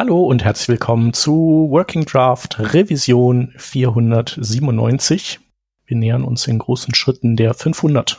Hallo und herzlich willkommen zu Working Draft Revision 497. Wir nähern uns in großen Schritten der 500.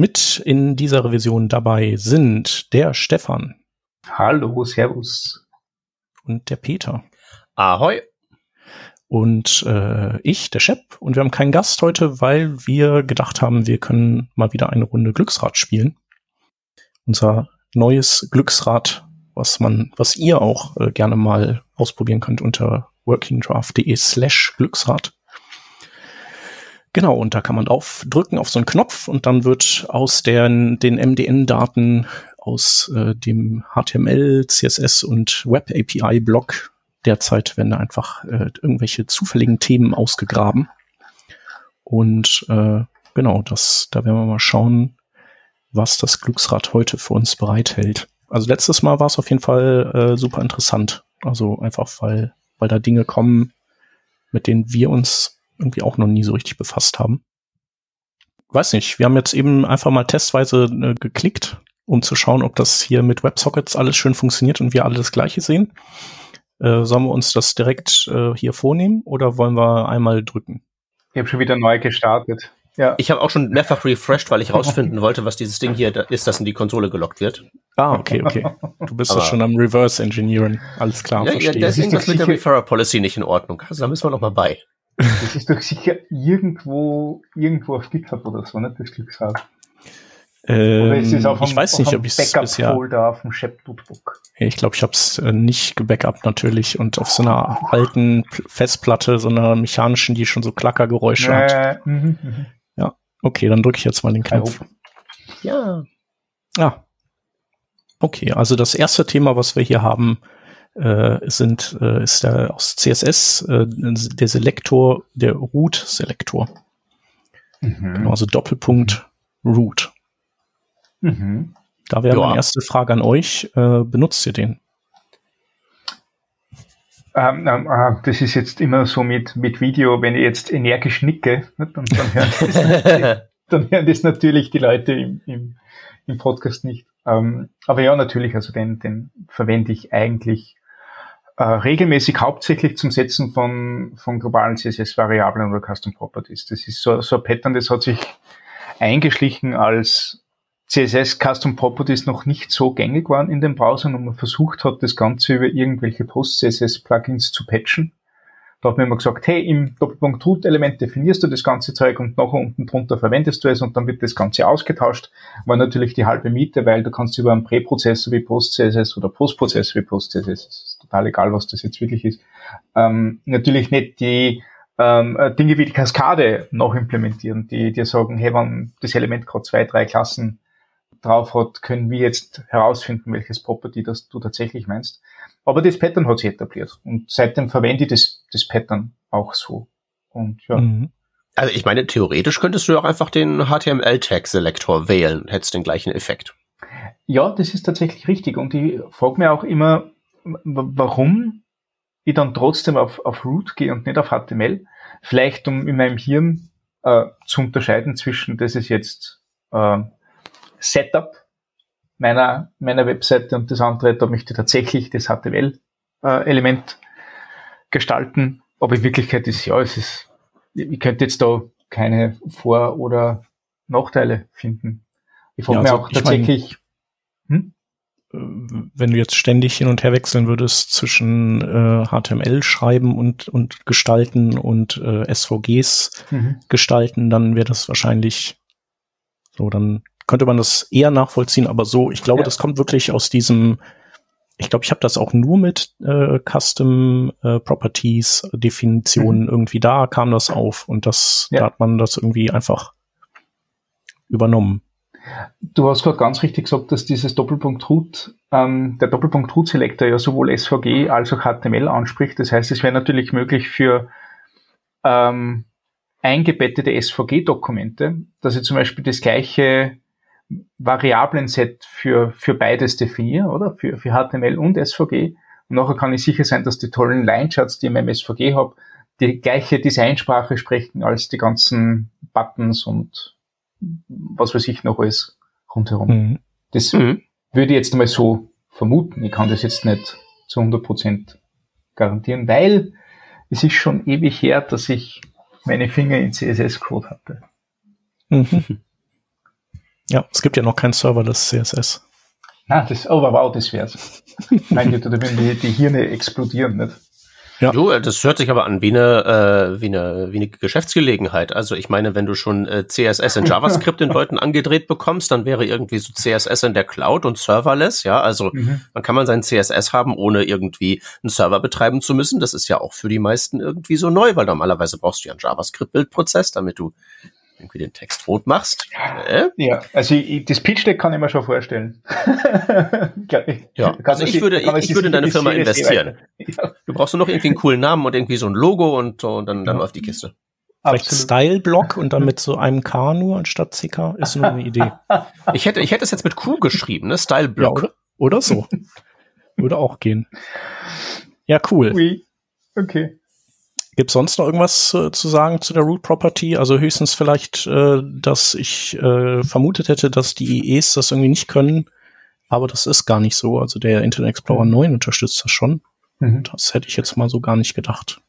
Mit in dieser Revision dabei sind der Stefan. Hallo, Servus. Und der Peter. Ahoi. Und äh, ich, der Shep. Und wir haben keinen Gast heute, weil wir gedacht haben, wir können mal wieder eine Runde Glücksrad spielen. Unser neues Glücksrad, was man, was ihr auch äh, gerne mal ausprobieren könnt unter workingdraft.de slash Glücksrad. Genau, und da kann man drauf drücken auf so einen Knopf und dann wird aus den, den MDN-Daten aus äh, dem HTML, CSS und Web API-Block derzeit werden da einfach äh, irgendwelche zufälligen Themen ausgegraben. Und äh, genau, das, da werden wir mal schauen, was das Glücksrad heute für uns bereithält. Also letztes Mal war es auf jeden Fall äh, super interessant. Also einfach, weil, weil da Dinge kommen, mit denen wir uns irgendwie auch noch nie so richtig befasst haben. Weiß nicht, wir haben jetzt eben einfach mal testweise äh, geklickt, um zu schauen, ob das hier mit WebSockets alles schön funktioniert und wir alle das gleiche sehen. Äh, sollen wir uns das direkt äh, hier vornehmen oder wollen wir einmal drücken? Ich habe schon wieder neu gestartet. Ja. Ich habe auch schon mehrfach refreshed, weil ich rausfinden wollte, was dieses Ding hier ist, das in die Konsole gelockt wird. Ah, okay, okay. Du bist doch schon am Reverse Engineering. Alles klar, ja, verstehe. Ja, da ist irgendwas mit der Referrer Policy nicht in Ordnung. Also da müssen wir noch mal bei. Das ist doch sicher irgendwo, irgendwo auf GitHub oder so, nicht das Glücksrad. Ähm, oder ist es auf ich weiß nicht, ob ich es bisher auf dem Shep Notebook. Ich glaube, ich habe es äh, nicht gebackupt natürlich und auf so einer alten Festplatte, so einer mechanischen, die schon so Klackergeräusche äh, hat. Mh, mh. Ja, okay, dann drücke ich jetzt mal den Knopf. Ja. Ah. Okay, also das erste Thema, was wir hier haben, äh, sind, äh, ist der aus CSS äh, der Selektor, der Root-Selektor. Mhm. Genau, also Doppelpunkt Root. Mhm. Da wäre ja. meine erste Frage an euch. Äh, benutzt ihr den? Ähm, ähm, äh, das ist jetzt immer so mit, mit Video, wenn ich jetzt energisch nicke, dann, dann, hören das, dann hören das natürlich die Leute im, im, im Podcast nicht. Ähm, aber ja, natürlich, also den, den verwende ich eigentlich äh, regelmäßig hauptsächlich zum Setzen von, von globalen CSS-Variablen oder Custom Properties. Das ist so, so ein Pattern, das hat sich eingeschlichen, als CSS Custom Properties noch nicht so gängig waren in den Browsern und man versucht hat, das Ganze über irgendwelche Post-CSS-Plugins zu patchen. Da hat man immer gesagt, hey, im Doppelpunkt Root-Element definierst du das ganze Zeug und nachher unten drunter verwendest du es und dann wird das Ganze ausgetauscht. War natürlich die halbe Miete, weil du kannst über einen Präprozessor wie Post-CSS oder Postprozessor wie Post-CSS total egal, was das jetzt wirklich ist, ähm, natürlich nicht die ähm, äh, Dinge wie die Kaskade noch implementieren, die dir sagen, hey, wenn das Element gerade zwei, drei Klassen drauf hat, können wir jetzt herausfinden, welches Property das du tatsächlich meinst. Aber das Pattern hat sich etabliert und seitdem verwende ich das, das Pattern auch so. Und ja. Mhm. Also ich meine, theoretisch könntest du auch einfach den HTML-Tag-Selektor wählen, hättest den gleichen Effekt. Ja, das ist tatsächlich richtig. Und ich frage mir auch immer, warum ich dann trotzdem auf, auf Root gehe und nicht auf HTML. Vielleicht um in meinem Hirn äh, zu unterscheiden zwischen, das ist jetzt äh, Setup meiner, meiner Webseite und das andere, da möchte ich tatsächlich das HTML-Element äh, gestalten. Aber in Wirklichkeit ist ja, es ist, ich könnte jetzt da keine Vor- oder Nachteile finden. Ich frage ja, also mir auch tatsächlich, hm? Wenn du jetzt ständig hin und her wechseln würdest zwischen äh, HTML schreiben und, und gestalten und äh, SVGs mhm. gestalten, dann wäre das wahrscheinlich so, dann könnte man das eher nachvollziehen, aber so, ich glaube, ja. das kommt wirklich aus diesem, ich glaube, ich habe das auch nur mit äh, Custom äh, Properties Definitionen mhm. irgendwie da kam das auf und das, ja. da hat man das irgendwie einfach übernommen. Du hast gerade ganz richtig gesagt, dass dieses Doppelpunkt Root, ähm, der Doppelpunkt Root Selector ja sowohl SVG als auch HTML anspricht. Das heißt, es wäre natürlich möglich für ähm, eingebettete SVG-Dokumente, dass ich zum Beispiel das gleiche Variablen-Set für, für beides definiere, oder? Für, für HTML und SVG. Und nachher kann ich sicher sein, dass die tollen Line-Charts, die ich in meinem SVG habe, die gleiche Designsprache sprechen als die ganzen Buttons und was weiß ich noch alles rundherum. Mhm. Das mhm. würde ich jetzt einmal so vermuten. Ich kann das jetzt nicht zu 100 Prozent garantieren, weil es ist schon ewig her, dass ich meine Finger in CSS-Code hatte. Mhm. Ja, es gibt ja noch keinen Server des CSS. Ah, das, oh wow, das wär's. mein Gott, da würden die, die Hirne explodieren, nicht? Ja. Du, äh, das hört sich aber an wie eine, äh, wie eine, wie eine Geschäftsgelegenheit. Also ich meine, wenn du schon äh, CSS in JavaScript den Leuten angedreht bekommst, dann wäre irgendwie so CSS in der Cloud und serverless, ja. Also mhm. dann kann man sein CSS haben, ohne irgendwie einen Server betreiben zu müssen. Das ist ja auch für die meisten irgendwie so neu, weil normalerweise brauchst du ja einen JavaScript-Bildprozess, damit du irgendwie den Text rot machst. Äh? Ja, also ich, das Pitch Deck kann ich mir schon vorstellen. ja, also ich würde, ich, ich würde in deine Firma investieren. Ja. Du brauchst nur noch irgendwie einen coolen Namen und irgendwie so ein Logo und, und dann, dann ja. läuft die Kiste. Vielleicht Style-Block und dann mit so einem K nur anstatt CK ist nur eine Idee. Ich hätte, ich hätte es jetzt mit Q geschrieben, ne? Style-Block. Ja, oder? oder so. Würde auch gehen. Ja, cool. Oui. Okay. Gibt sonst noch irgendwas äh, zu sagen zu der Root Property? Also höchstens vielleicht, äh, dass ich äh, vermutet hätte, dass die IEs das irgendwie nicht können, aber das ist gar nicht so. Also der Internet Explorer 9 mhm. unterstützt das schon. Mhm. Das hätte ich jetzt mal so gar nicht gedacht.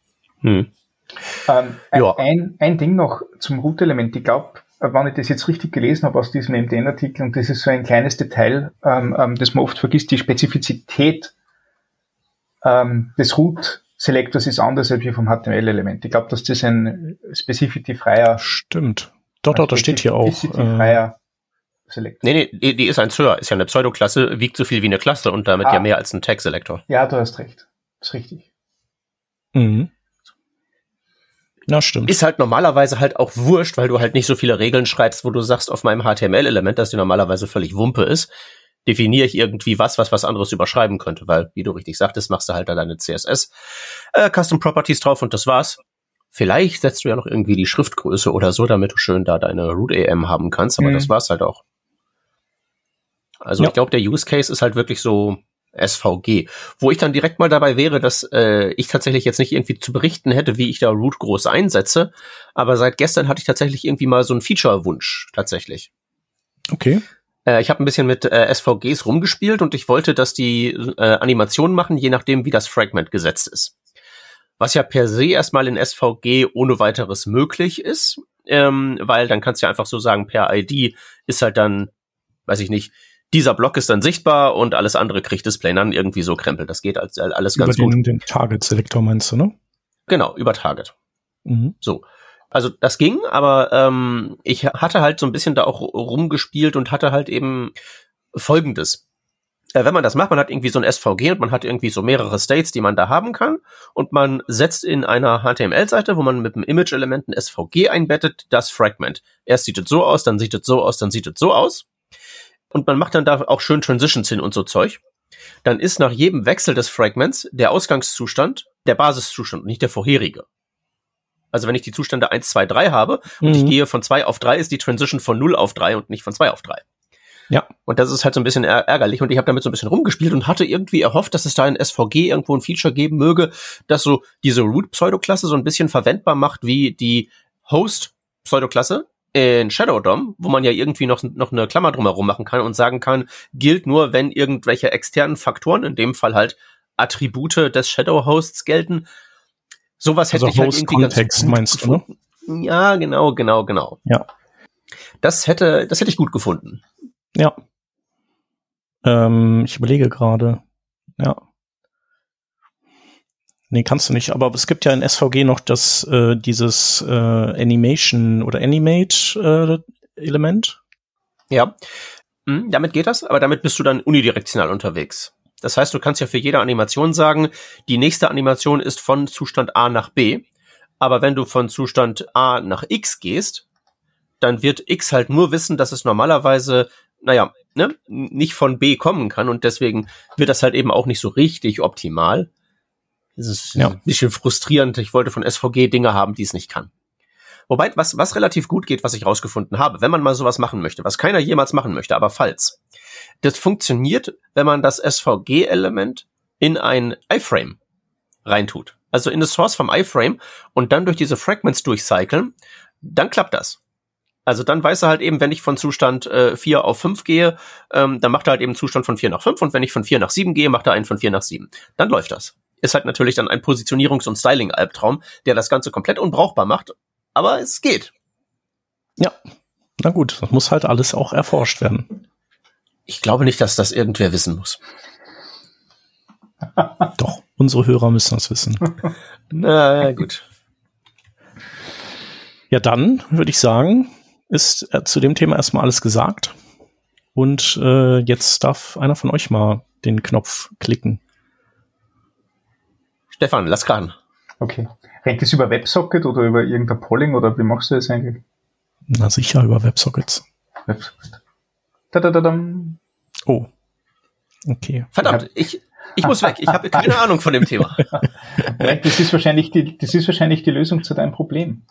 Hm. Ähm, ja. ein, ein Ding noch zum Root-Element. Ich glaube, wenn ich das jetzt richtig gelesen habe aus diesem MDN-Artikel, und das ist so ein kleines Detail, ähm, ähm, das man oft vergisst, die Spezifizität ähm, des Root Selectors ist anders als vom HTML-Element. Ich glaube, dass das ein Specificity-freier. Stimmt. Doch, doch, da steht hier auch. Specificity-freier äh, Selector. Nee, nee, die ist ein Sir, ist ja eine Pseudoklasse, wiegt so viel wie eine Klasse und damit ah. ja mehr als ein Tag-Selector. Ja, du hast recht. Ist richtig. Mhm. Na, stimmt. Ist halt normalerweise halt auch wurscht, weil du halt nicht so viele Regeln schreibst, wo du sagst auf meinem HTML-Element, dass die normalerweise völlig Wumpe ist definiere ich irgendwie was, was was anderes überschreiben könnte, weil, wie du richtig sagtest, machst du halt da deine CSS äh, Custom Properties drauf und das war's. Vielleicht setzt du ja noch irgendwie die Schriftgröße oder so, damit du schön da deine Root AM haben kannst, aber mhm. das war's halt auch. Also ja. ich glaube, der Use Case ist halt wirklich so SVG, wo ich dann direkt mal dabei wäre, dass äh, ich tatsächlich jetzt nicht irgendwie zu berichten hätte, wie ich da Root groß einsetze, aber seit gestern hatte ich tatsächlich irgendwie mal so einen Feature-Wunsch tatsächlich. Okay. Äh, ich habe ein bisschen mit äh, SVGs rumgespielt und ich wollte, dass die äh, Animationen machen, je nachdem, wie das Fragment gesetzt ist. Was ja per se erstmal in SVG ohne weiteres möglich ist, ähm, weil dann kannst du ja einfach so sagen, per ID ist halt dann, weiß ich nicht, dieser Block ist dann sichtbar und alles andere kriegt Display dann irgendwie so krempelt. Das geht als, alles ganz über den, gut. den Target-Selektor meinst du, ne? Genau, über Target. Mhm. So. Also das ging, aber ähm, ich hatte halt so ein bisschen da auch rumgespielt und hatte halt eben Folgendes. Äh, wenn man das macht, man hat irgendwie so ein SVG und man hat irgendwie so mehrere States, die man da haben kann und man setzt in einer HTML-Seite, wo man mit dem Image-Element ein SVG einbettet, das Fragment. Erst sieht es so aus, dann sieht es so aus, dann sieht es so aus. Und man macht dann da auch schön Transitions hin und so Zeug. Dann ist nach jedem Wechsel des Fragments der Ausgangszustand der Basiszustand nicht der vorherige. Also wenn ich die Zustände 1, 2, 3 habe und mhm. ich gehe von 2 auf 3, ist die Transition von 0 auf 3 und nicht von 2 auf 3. Ja. Und das ist halt so ein bisschen ärgerlich und ich habe damit so ein bisschen rumgespielt und hatte irgendwie erhofft, dass es da in SVG irgendwo ein Feature geben möge, das so diese Root-Pseudoklasse so ein bisschen verwendbar macht wie die Host-Pseudoklasse in Shadow DOM, wo man ja irgendwie noch, noch eine Klammer drumherum machen kann und sagen kann, gilt nur, wenn irgendwelche externen Faktoren, in dem Fall halt Attribute des Shadow Hosts gelten, Sowas hätte also ich halt irgendwie Kontext, ganz meinst gefunden. du, ne? Ja, genau, genau, genau. Ja. Das hätte, das hätte ich gut gefunden. Ja. Ähm, ich überlege gerade. Ja. Nee, kannst du nicht. Aber es gibt ja in SVG noch das, äh, dieses äh, Animation oder Animate-Element. Äh, ja. Hm, damit geht das, aber damit bist du dann unidirektional unterwegs. Das heißt, du kannst ja für jede Animation sagen, die nächste Animation ist von Zustand A nach B. Aber wenn du von Zustand A nach X gehst, dann wird X halt nur wissen, dass es normalerweise, naja, ne, nicht von B kommen kann und deswegen wird das halt eben auch nicht so richtig optimal. Das ist ja. ein bisschen frustrierend. Ich wollte von SVG Dinge haben, die es nicht kann. Wobei, was, was relativ gut geht, was ich rausgefunden habe, wenn man mal sowas machen möchte, was keiner jemals machen möchte, aber falls. Das funktioniert, wenn man das SVG-Element in ein iframe reintut. Also in das Source vom iframe und dann durch diese Fragments durchcyclen, dann klappt das. Also dann weiß er halt eben, wenn ich von Zustand äh, 4 auf 5 gehe, ähm, dann macht er halt eben Zustand von 4 nach 5 und wenn ich von 4 nach 7 gehe, macht er einen von 4 nach 7. Dann läuft das. Ist halt natürlich dann ein Positionierungs- und Styling-Albtraum, der das Ganze komplett unbrauchbar macht, aber es geht. Ja, na gut, das muss halt alles auch erforscht werden. Ich glaube nicht, dass das irgendwer wissen muss. Doch, unsere Hörer müssen das wissen. na gut. Ja, dann würde ich sagen, ist äh, zu dem Thema erstmal alles gesagt. Und äh, jetzt darf einer von euch mal den Knopf klicken. Stefan, lass ran. Okay. Rennt es über WebSocket oder über irgendein Polling oder wie machst du das eigentlich? Na sicher, über WebSockets. WebSocket. Da, da, da, oh. Okay. Verdammt, ich, ich muss weg. Ich habe keine Ahnung von dem Thema. das ist wahrscheinlich die, das ist wahrscheinlich die Lösung zu deinem Problem.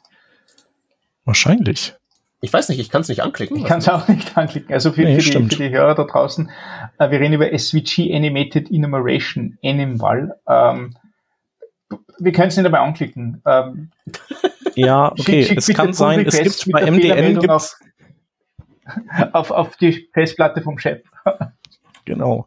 Wahrscheinlich. Ich weiß nicht, ich kann es nicht anklicken. Ich kann es auch nicht anklicken. Also für, nee, für, die, für, die, Hörer da draußen, äh, wir reden über SVG Animated Enumeration, Animval. Ähm, wir können es nicht dabei anklicken. Ähm, ja, okay, schick, schick es kann sein, es gibt bei MDN gibt's auf, auf, auf die Festplatte vom Chef. genau.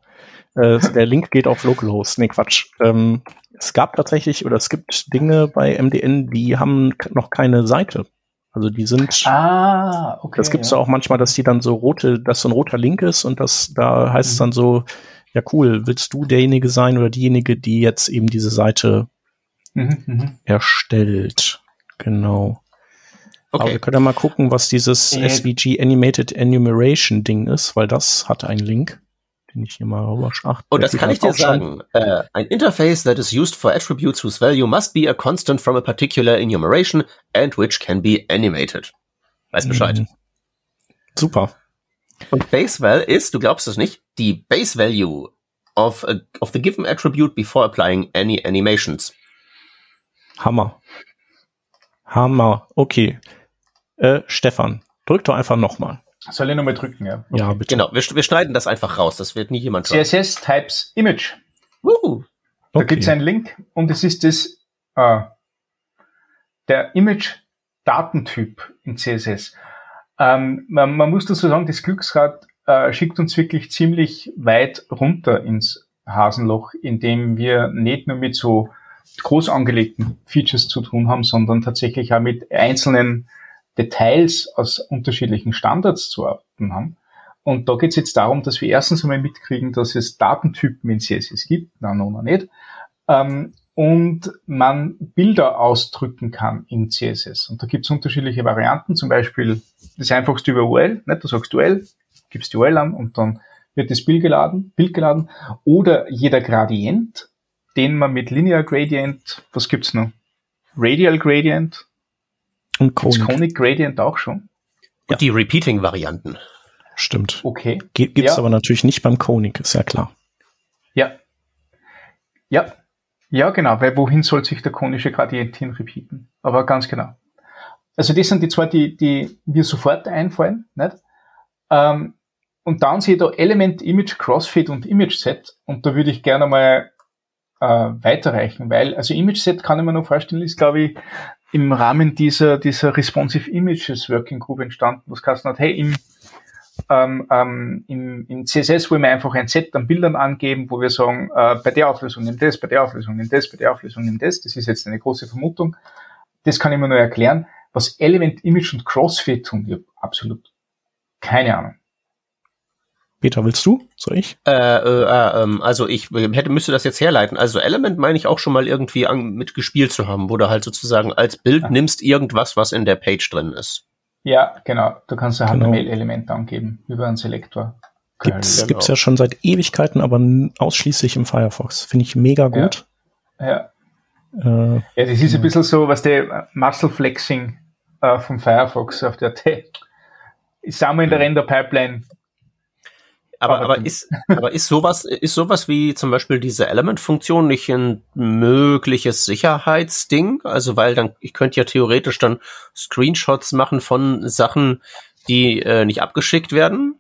Äh, der Link geht auf Localhost. Nee, Quatsch. Ähm, es gab tatsächlich, oder es gibt Dinge bei MDN, die haben noch keine Seite. Also die sind. Ah, okay. Das gibt es ja. auch manchmal, dass die dann so rote, dass so ein roter Link ist und das, da heißt mhm. es dann so, ja cool, willst du derjenige sein oder diejenige, die jetzt eben diese Seite mhm, mhm. erstellt? Genau. Okay. Aber wir können ja mal gucken, was dieses äh, SVG Animated Enumeration Ding ist, weil das hat einen Link den ich hier mal rüberschlacht. Und das kann ich dir sagen. Äh, ein Interface that is used for attributes whose value must be a constant from a particular enumeration and which can be animated. Weiß Bescheid. Mhm. Super. Und BaseVal ist, du glaubst es nicht, die Base Value of, a, of the given attribute before applying any animations. Hammer. Hammer. Okay. Äh, Stefan, drück doch einfach nochmal. Soll ich nochmal drücken, ja? Okay. Ja, bitte. Genau, wir, wir, schneiden das einfach raus, das wird nie jemand hören. CSS Types Image. Uh, da okay. gibt es einen Link und es ist das, äh, der Image-Datentyp in CSS. Ähm, man, man, muss dazu sagen, das Glücksrad äh, schickt uns wirklich ziemlich weit runter ins Hasenloch, indem wir nicht nur mit so groß angelegten Features zu tun haben, sondern tatsächlich auch mit einzelnen Details aus unterschiedlichen Standards zu arbeiten haben. Und da geht es jetzt darum, dass wir erstens einmal mitkriegen, dass es Datentypen in CSS gibt, na, no, no, nicht, ähm, und man Bilder ausdrücken kann in CSS. Und da gibt es unterschiedliche Varianten, zum Beispiel das einfachste über URL, nicht? du sagst URL, gibst die URL an und dann wird das Bild geladen, Bild geladen, oder jeder Gradient, den man mit Linear Gradient, was gibt's noch? Radial Gradient, und Conic. Conic Gradient auch schon? Und ja. die Repeating-Varianten. Stimmt. Okay. Ge gibt's ja. aber natürlich nicht beim Conic, ist ja klar. Ja. Ja. Ja, genau, weil wohin soll sich der konische Gradient hin repeaten? Aber ganz genau. Also das sind die zwei, die, die mir sofort einfallen, nicht? Ähm, und dann sehe ich da Element, Image, Crossfit und Image Set und da würde ich gerne mal äh, weiterreichen, weil, also Image Set kann ich mir noch vorstellen, ist glaube ich im Rahmen dieser, dieser Responsive Images Working Group entstanden, was Kasten hat, hey, im, ähm, ähm, im, im CSS wollen wir einfach ein Set an Bildern angeben, wo wir sagen, äh, bei der Auflösung nimm das, bei der Auflösung nimm das, bei der Auflösung nimm das. Das ist jetzt eine große Vermutung. Das kann ich mir nur erklären. Was Element, Image und Crossfit tun, ich absolut keine Ahnung. Peter, willst du? Soll ich? Äh, äh, äh, ähm, also ich hätte müsste das jetzt herleiten. Also Element meine ich auch schon mal irgendwie an, mitgespielt zu haben, wo du halt sozusagen als Bild ja. nimmst irgendwas, was in der Page drin ist. Ja, genau. Du kannst ein genau. HTML-Element angeben über einen Selektor. Gibt's, genau. gibt's ja schon seit Ewigkeiten, aber ausschließlich im Firefox. Finde ich mega gut. Ja. Ja, äh, ja das ist ein bisschen so, was der Muscle Flexing äh, vom Firefox auf der T. Sind wir in der Render-Pipeline aber, aber ist, aber ist sowas, ist sowas wie zum Beispiel diese Element-Funktion nicht ein mögliches Sicherheitsding? Also, weil dann, ich könnte ja theoretisch dann Screenshots machen von Sachen, die äh, nicht abgeschickt werden.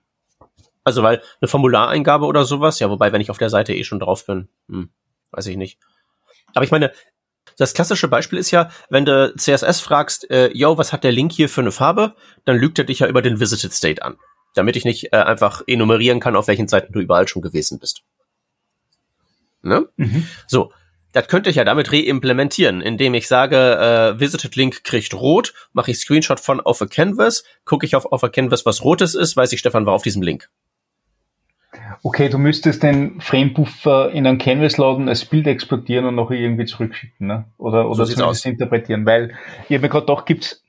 Also, weil eine Formulareingabe oder sowas, ja, wobei, wenn ich auf der Seite eh schon drauf bin, hm, weiß ich nicht. Aber ich meine, das klassische Beispiel ist ja, wenn du CSS fragst, äh, yo, was hat der Link hier für eine Farbe, dann lügt er dich ja über den Visited State an damit ich nicht äh, einfach enumerieren kann, auf welchen Seiten du überall schon gewesen bist. Ne? Mhm. So, das könnte ich ja damit reimplementieren, indem ich sage, äh, Visited Link kriegt rot, mache ich Screenshot von auf a Canvas, gucke ich auf auf a Canvas, was rotes ist, weiß ich, Stefan war auf diesem Link. Okay, du müsstest den Frame-Buffer in einen Canvas laden, als Bild exportieren und noch irgendwie zurückschicken, ne? Oder, oder so zumindest interpretieren, weil ich habe mir gerade gedacht, gibt's,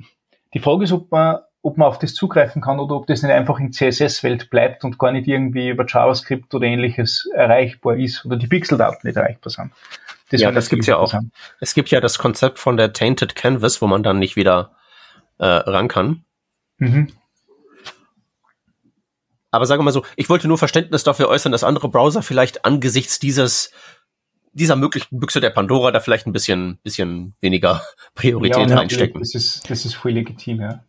die Frage ist, ob man ob man auf das zugreifen kann oder ob das nicht einfach in CSS-Welt bleibt und gar nicht irgendwie über JavaScript oder ähnliches erreichbar ist oder die Pixeldaten nicht erreichbar sind. Das ja, das gibt's ja auch. Es gibt ja das Konzept von der Tainted Canvas, wo man dann nicht wieder äh, ran kann. Mhm. Aber sagen wir mal so, ich wollte nur Verständnis dafür äußern, dass andere Browser vielleicht angesichts dieses dieser möglichen Büchse der Pandora da vielleicht ein bisschen, bisschen weniger Priorität ja, reinstecken. Das ist, das ist voll legitim, ja.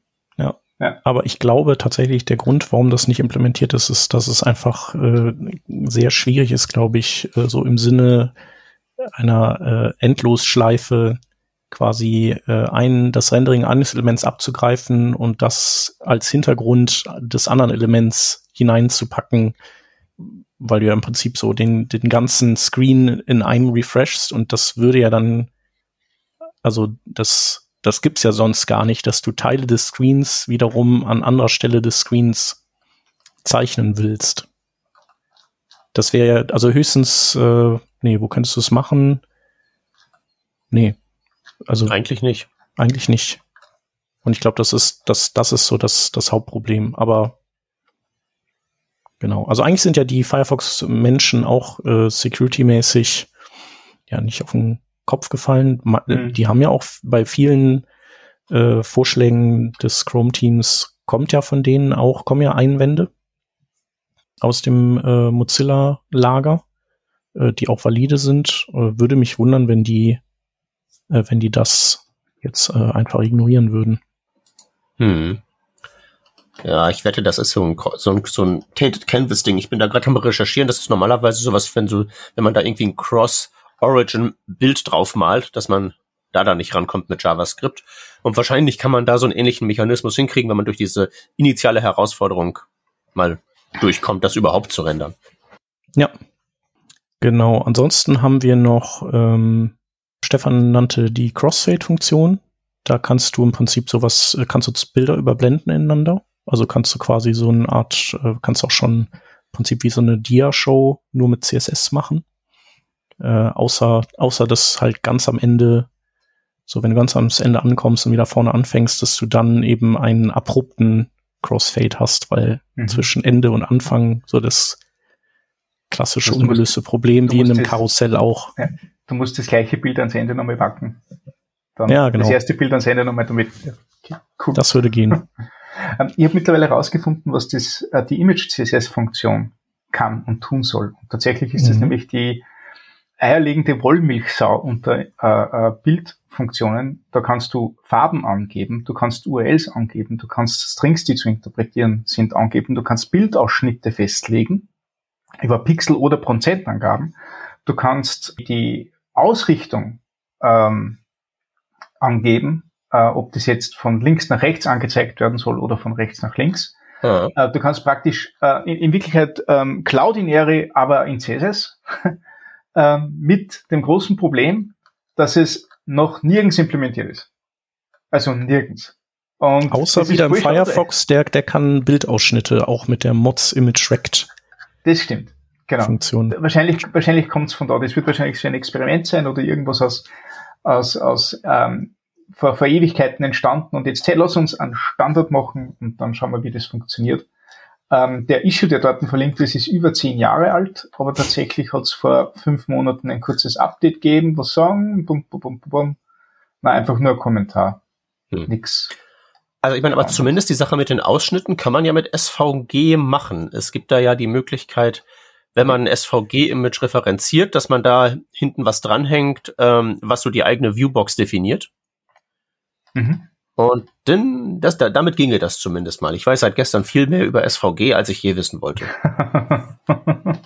Aber ich glaube tatsächlich, der Grund, warum das nicht implementiert ist, ist, dass es einfach äh, sehr schwierig ist, glaube ich, äh, so im Sinne einer äh, Endlosschleife quasi äh, ein, das Rendering eines Elements abzugreifen und das als Hintergrund des anderen Elements hineinzupacken, weil du ja im Prinzip so den, den ganzen Screen in einem refreshst und das würde ja dann, also das das gibt's ja sonst gar nicht, dass du Teile des Screens wiederum an anderer Stelle des Screens zeichnen willst. Das wäre ja, also höchstens, äh, nee, wo könntest du es machen? Nee. Also. Eigentlich nicht. Eigentlich nicht. Und ich glaube, das ist, das, das ist so das, das Hauptproblem. Aber genau. Also eigentlich sind ja die Firefox-Menschen auch äh, security-mäßig ja nicht auf den Kopf gefallen. Mhm. Die haben ja auch bei vielen äh, Vorschlägen des Chrome-Teams kommt ja von denen auch, kommen ja Einwände aus dem äh, Mozilla-Lager, äh, die auch valide sind. Äh, würde mich wundern, wenn die, äh, wenn die das jetzt äh, einfach ignorieren würden. Hm. Ja, ich wette, das ist so ein, so ein, so ein Tainted Canvas-Ding. Ich bin da gerade am recherchieren. Das ist normalerweise sowas, wenn so, wenn man da irgendwie ein Cross Origin-Bild draufmalt, dass man da dann nicht rankommt mit JavaScript. Und wahrscheinlich kann man da so einen ähnlichen Mechanismus hinkriegen, wenn man durch diese initiale Herausforderung mal durchkommt, das überhaupt zu rendern. Ja, genau. Ansonsten haben wir noch, ähm, Stefan nannte die Crossfade-Funktion. Da kannst du im Prinzip sowas, äh, kannst du Bilder überblenden ineinander. Also kannst du quasi so eine Art, äh, kannst auch schon im Prinzip wie so eine Dia-Show nur mit CSS machen. Äh, außer, außer dass halt ganz am Ende, so wenn du ganz am Ende ankommst und wieder vorne anfängst, dass du dann eben einen abrupten Crossfade hast, weil mhm. zwischen Ende und Anfang so das klassische also ungelöste musst, Problem wie in einem das, Karussell auch. Ja, du musst das gleiche Bild ans Ende nochmal packen. Dann ja, genau. Das erste Bild ans Ende nochmal damit. Cool. Das würde gehen. Ähm, ich habe mittlerweile herausgefunden, was das, äh, die Image-CSS-Funktion kann und tun soll. Und tatsächlich ist mhm. das nämlich die eierlegende Wollmilchsau unter äh, äh, Bildfunktionen. Da kannst du Farben angeben, du kannst URLs angeben, du kannst Strings, die zu interpretieren sind, angeben, du kannst Bildausschnitte festlegen über Pixel- oder Prozentangaben. Du kannst die Ausrichtung ähm, angeben, äh, ob das jetzt von links nach rechts angezeigt werden soll oder von rechts nach links. Ja. Äh, du kannst praktisch äh, in, in Wirklichkeit ähm, Cloud-Inere, aber in CSS äh, mit dem großen Problem, dass es noch nirgends implementiert ist. Also nirgends. Und Außer wieder im Firefox, der, der kann Bildausschnitte auch mit der Mods Image Rect Das stimmt. Genau. Funktion. Wahrscheinlich, wahrscheinlich kommt es von da. Das wird wahrscheinlich so ein Experiment sein oder irgendwas aus, aus, aus ähm, vor, vor Ewigkeiten entstanden und jetzt hey, lass uns einen Standard machen und dann schauen wir, wie das funktioniert. Ähm, der Issue, der dort verlinkt ist, ist über zehn Jahre alt, aber tatsächlich hat es vor fünf Monaten ein kurzes Update gegeben, was sagen, bum, bum, bum, bum. Na, einfach nur ein Kommentar. Hm. Nix. Also ich meine, aber zumindest die Sache mit den Ausschnitten kann man ja mit SVG machen. Es gibt da ja die Möglichkeit, wenn man ein SVG-Image referenziert, dass man da hinten was dranhängt, ähm, was so die eigene Viewbox definiert. Mhm. Und dann, das, da, damit ginge das zumindest mal. Ich weiß seit gestern viel mehr über SVG, als ich je wissen wollte.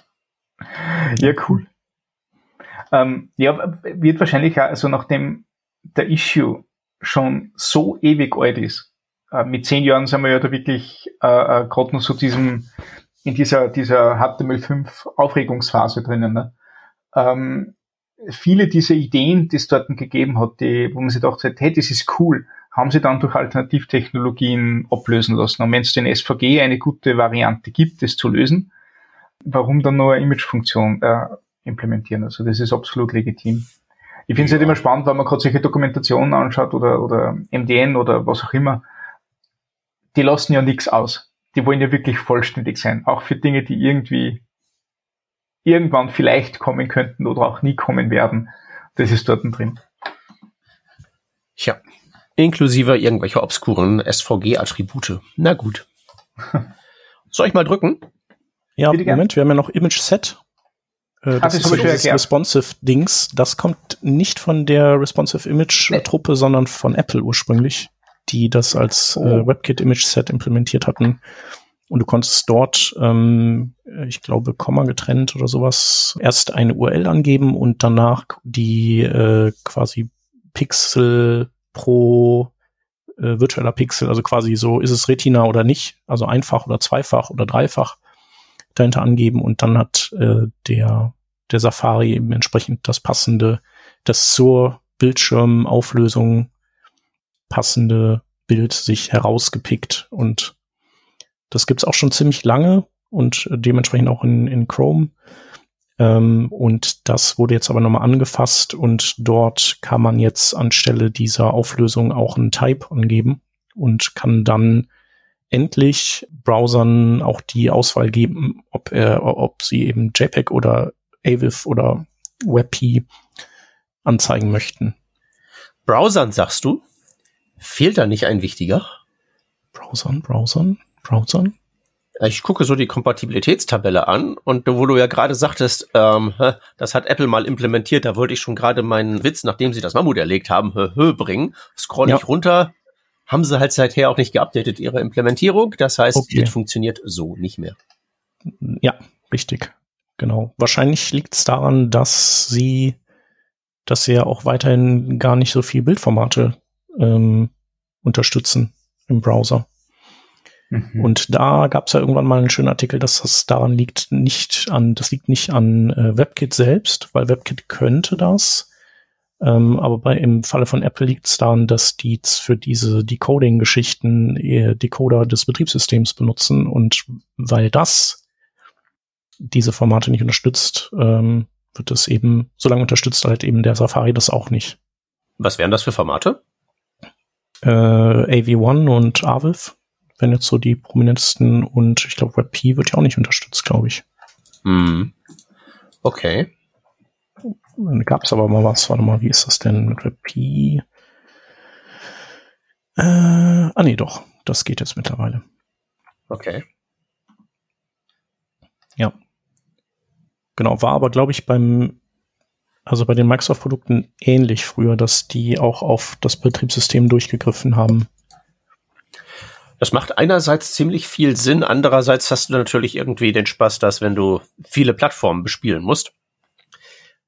ja, cool. Ähm, ja, wird wahrscheinlich also nachdem der Issue schon so ewig alt ist, äh, mit zehn Jahren sind wir ja da wirklich äh, äh, gerade noch so diesem, in dieser, dieser HTML5 Aufregungsphase drinnen. Ne? Ähm, viele dieser Ideen, die es dort gegeben hat, die, wo man sich gedacht hat, hey, das ist cool, haben sie dann durch Alternativtechnologien ablösen lassen. Und wenn es den SVG eine gute Variante gibt, das zu lösen, warum dann nur eine Imagefunktion äh, implementieren? Also das ist absolut legitim. Ich finde es ja. halt immer spannend, wenn man gerade solche Dokumentationen anschaut oder, oder MDN oder was auch immer. Die lassen ja nichts aus. Die wollen ja wirklich vollständig sein. Auch für Dinge, die irgendwie irgendwann vielleicht kommen könnten oder auch nie kommen werden. Das ist dort drin. Ja, inklusive irgendwelcher obskuren SVG-Attribute. Na gut. Soll ich mal drücken? Ja, Bitte Moment, wir haben ja noch Image Set. Äh, das ist das Responsive-Dings. Das kommt nicht von der Responsive Image-Truppe, nee. sondern von Apple ursprünglich, die das als oh. äh, WebKit Image Set implementiert hatten. Und du konntest dort, ähm, ich glaube, Komma getrennt oder sowas, erst eine URL angeben und danach die äh, quasi Pixel pro äh, virtueller Pixel, also quasi so, ist es Retina oder nicht, also einfach oder zweifach oder dreifach dahinter angeben und dann hat äh, der, der Safari eben entsprechend das passende, das zur Bildschirmauflösung passende Bild sich herausgepickt und das gibt's auch schon ziemlich lange und dementsprechend auch in, in Chrome. Ähm, und das wurde jetzt aber nochmal angefasst und dort kann man jetzt anstelle dieser Auflösung auch einen Type angeben und kann dann endlich Browsern auch die Auswahl geben, ob er, ob sie eben JPEG oder AVIF oder WebP anzeigen möchten. Browsern sagst du? Fehlt da nicht ein wichtiger? Browsern, Browsern, Browsern? Ich gucke so die Kompatibilitätstabelle an und wo du ja gerade sagtest, ähm, das hat Apple mal implementiert, da wollte ich schon gerade meinen Witz, nachdem sie das Mammut erlegt haben, hö, hö bringen. Scroll ja. ich runter, haben sie halt seither auch nicht geupdatet, ihre Implementierung. Das heißt, okay. das funktioniert so nicht mehr. Ja, richtig. Genau. Wahrscheinlich liegt es daran, dass sie, dass sie ja auch weiterhin gar nicht so viel Bildformate ähm, unterstützen im Browser. Mhm. Und da gab es ja irgendwann mal einen schönen Artikel, dass das daran liegt, nicht an, das liegt nicht an äh, WebKit selbst, weil WebKit könnte das. Ähm, aber bei, im Falle von Apple liegt es daran, dass die für diese Decoding-Geschichten Decoder des Betriebssystems benutzen und weil das diese Formate nicht unterstützt, ähm, wird es eben, solange unterstützt halt eben der Safari das auch nicht. Was wären das für Formate? Äh, AV1 und AVIF wenn jetzt so die prominentesten und ich glaube WebP wird ja auch nicht unterstützt, glaube ich. Hm. Okay. Dann gab es aber mal was, warte mal, wie ist das denn mit WebP? Äh, ah nee, doch, das geht jetzt mittlerweile. Okay. Ja. Genau, war aber, glaube ich, beim, also bei den Microsoft-Produkten ähnlich früher, dass die auch auf das Betriebssystem durchgegriffen haben. Das macht einerseits ziemlich viel Sinn, andererseits hast du natürlich irgendwie den Spaß, dass wenn du viele Plattformen bespielen musst,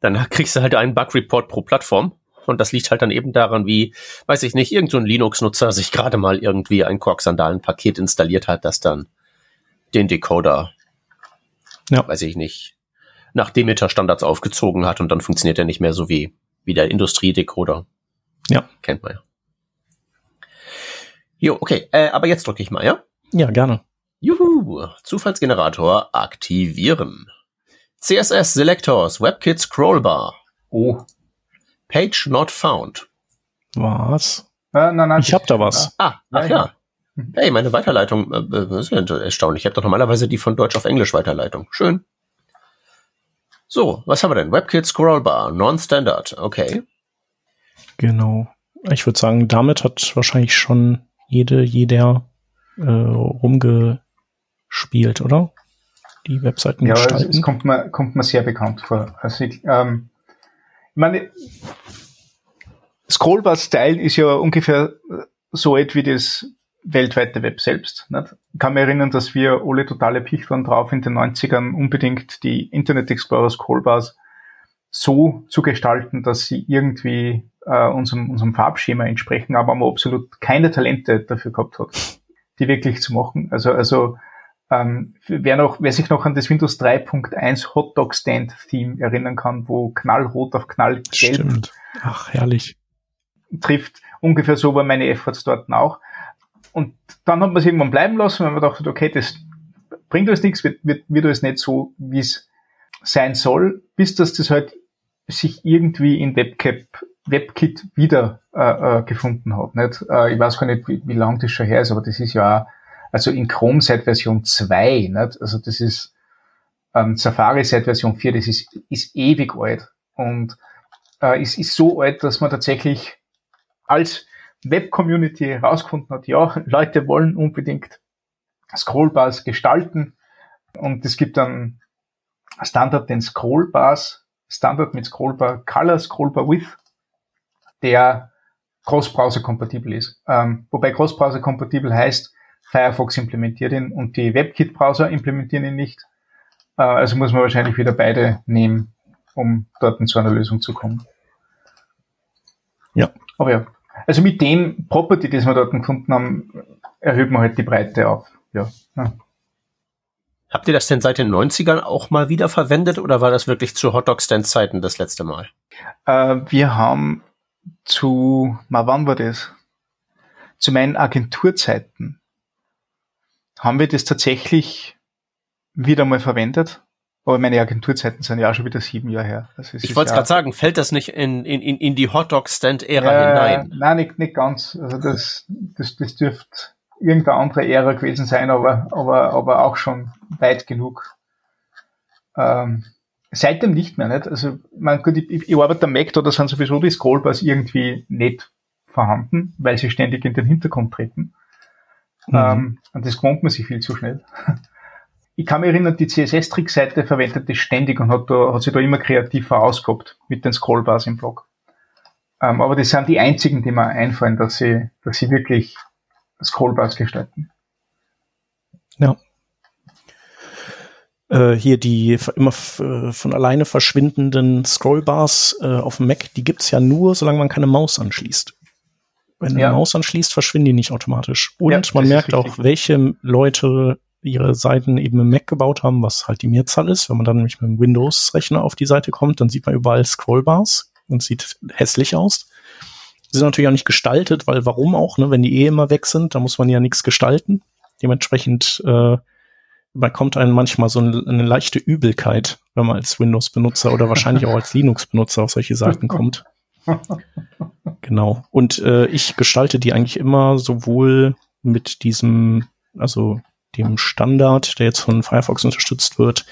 dann kriegst du halt einen Bug-Report pro Plattform. Und das liegt halt dann eben daran, wie, weiß ich nicht, irgendein so Linux-Nutzer sich gerade mal irgendwie ein Quark-Sandalen-Paket installiert hat, das dann den Decoder, ja. weiß ich nicht, nach Demeter-Standards aufgezogen hat und dann funktioniert er nicht mehr so wie, wie der Industrie-Decoder. Ja. Kennt man ja. Jo, okay. Äh, aber jetzt drücke ich mal, ja? Ja, gerne. Juhu, Zufallsgenerator aktivieren. CSS Selectors WebKit Scrollbar. Oh. Page not found. Was? Äh, nein, nein, Ich hab da was. Ah, ach ja. Hey, meine Weiterleitung, äh, das ist ja erstaunlich. Ich habe doch normalerweise die von Deutsch auf Englisch Weiterleitung. Schön. So, was haben wir denn? WebKit Scrollbar, Non-Standard. Okay. Genau. Ich würde sagen, damit hat wahrscheinlich schon jede, jeder äh, rumgespielt, oder? Die Webseiten Ja, es, gestalten. es kommt, mir, kommt mir sehr bekannt vor. Also ich, ähm, ich meine, Scrollbar-Style ist ja ungefähr so alt wie das weltweite Web selbst. Nicht? Ich kann mich erinnern, dass wir alle totale Picht waren drauf in den 90ern, unbedingt die Internet Explorer Scrollbars so zu gestalten, dass sie irgendwie äh, unserem, unserem Farbschema entsprechen, aber man absolut keine Talente dafür gehabt hat, die wirklich zu machen. Also, also ähm, wer, noch, wer sich noch an das Windows 3.1 Hotdog Stand Theme erinnern kann, wo knallrot auf knallgelb Stimmt. Ach, herrlich. trifft, ungefähr so waren meine Efforts dort auch. Und dann hat man es irgendwann bleiben lassen, weil man dachte, okay, das bringt uns nichts, wird, wird, wird alles nicht so, wie es sein soll, bis dass das halt sich irgendwie in WebCap, WebKit wieder äh, äh, gefunden hat. Nicht? Äh, ich weiß gar nicht, wie, wie lang das schon her ist, aber das ist ja auch, also in Chrome seit Version 2, nicht? also das ist ähm, Safari seit Version 4, das ist, ist ewig alt. Und äh, es ist so alt, dass man tatsächlich als Web-Community herausgefunden hat, ja, Leute wollen unbedingt Scrollbars gestalten und es gibt dann Standard den Scrollbars, Standard mit Scrollbar Color, Scrollbar Width, der Cross-Browser-kompatibel ist. Ähm, wobei Cross-Browser-kompatibel heißt, Firefox implementiert ihn und die WebKit-Browser implementieren ihn nicht. Äh, also muss man wahrscheinlich wieder beide nehmen, um dort zu einer Lösung zu kommen. Ja. Aber ja, also mit dem Property, das wir dort gefunden haben, erhöht man halt die Breite auf. Ja. ja. Habt ihr das denn seit den 90ern auch mal wieder verwendet oder war das wirklich zu Hotdog-Stand-Zeiten das letzte Mal? Äh, wir haben zu, mal wann war das? Zu meinen Agenturzeiten haben wir das tatsächlich wieder mal verwendet. Aber meine Agenturzeiten sind ja auch schon wieder sieben Jahre her. Also es Ich wollte ja- gerade sagen, fällt das nicht in, in, in in die Hotdog-Stand-Ära Äh, hinein? Nein, nicht, nicht ganz. Also das, das, das dürfte irgendeine andere Ära gewesen sein, aber, aber, aber auch schon weit genug. Ähm, seitdem nicht mehr, nicht? Also, man, gut, ich, ich arbeite am Mac, da sind sowieso die Scrollbars irgendwie nicht vorhanden, weil sie ständig in den Hintergrund treten. Mhm. Ähm, und das gewohnt man sich viel zu schnell. Ich kann mich erinnern, die CSS-Trick-Seite verwendet das ständig und hat, da, hat sich da immer kreativ vorausgehabt mit den Scrollbars im Blog. Ähm, aber das sind die einzigen, die mir einfallen, dass sie, dass sie wirklich Scrollbars gestalten. Ja. Äh, hier die immer äh, von alleine verschwindenden Scrollbars äh, auf dem Mac, die gibt's ja nur, solange man keine Maus anschließt. Wenn Ja. eine Maus anschließt, verschwinden die nicht automatisch. Und Ja, man merkt auch, welche Leute ihre Seiten eben im Mac gebaut haben, was halt die Mehrzahl ist. Wenn man dann nämlich mit dem Windows-Rechner auf die Seite kommt, dann sieht man überall Scrollbars und sieht hässlich aus. Die sind natürlich auch nicht gestaltet, weil warum auch, ne? Wenn die eh immer weg sind, dann muss man ja nichts gestalten. Dementsprechend äh, bekommt einen manchmal so eine, eine leichte Übelkeit, wenn man als Windows-Benutzer oder wahrscheinlich auch als Linux-Benutzer auf solche Seiten kommt. Genau. Und äh, ich gestalte die eigentlich immer sowohl mit diesem, also dem Standard, der jetzt von Firefox unterstützt wird,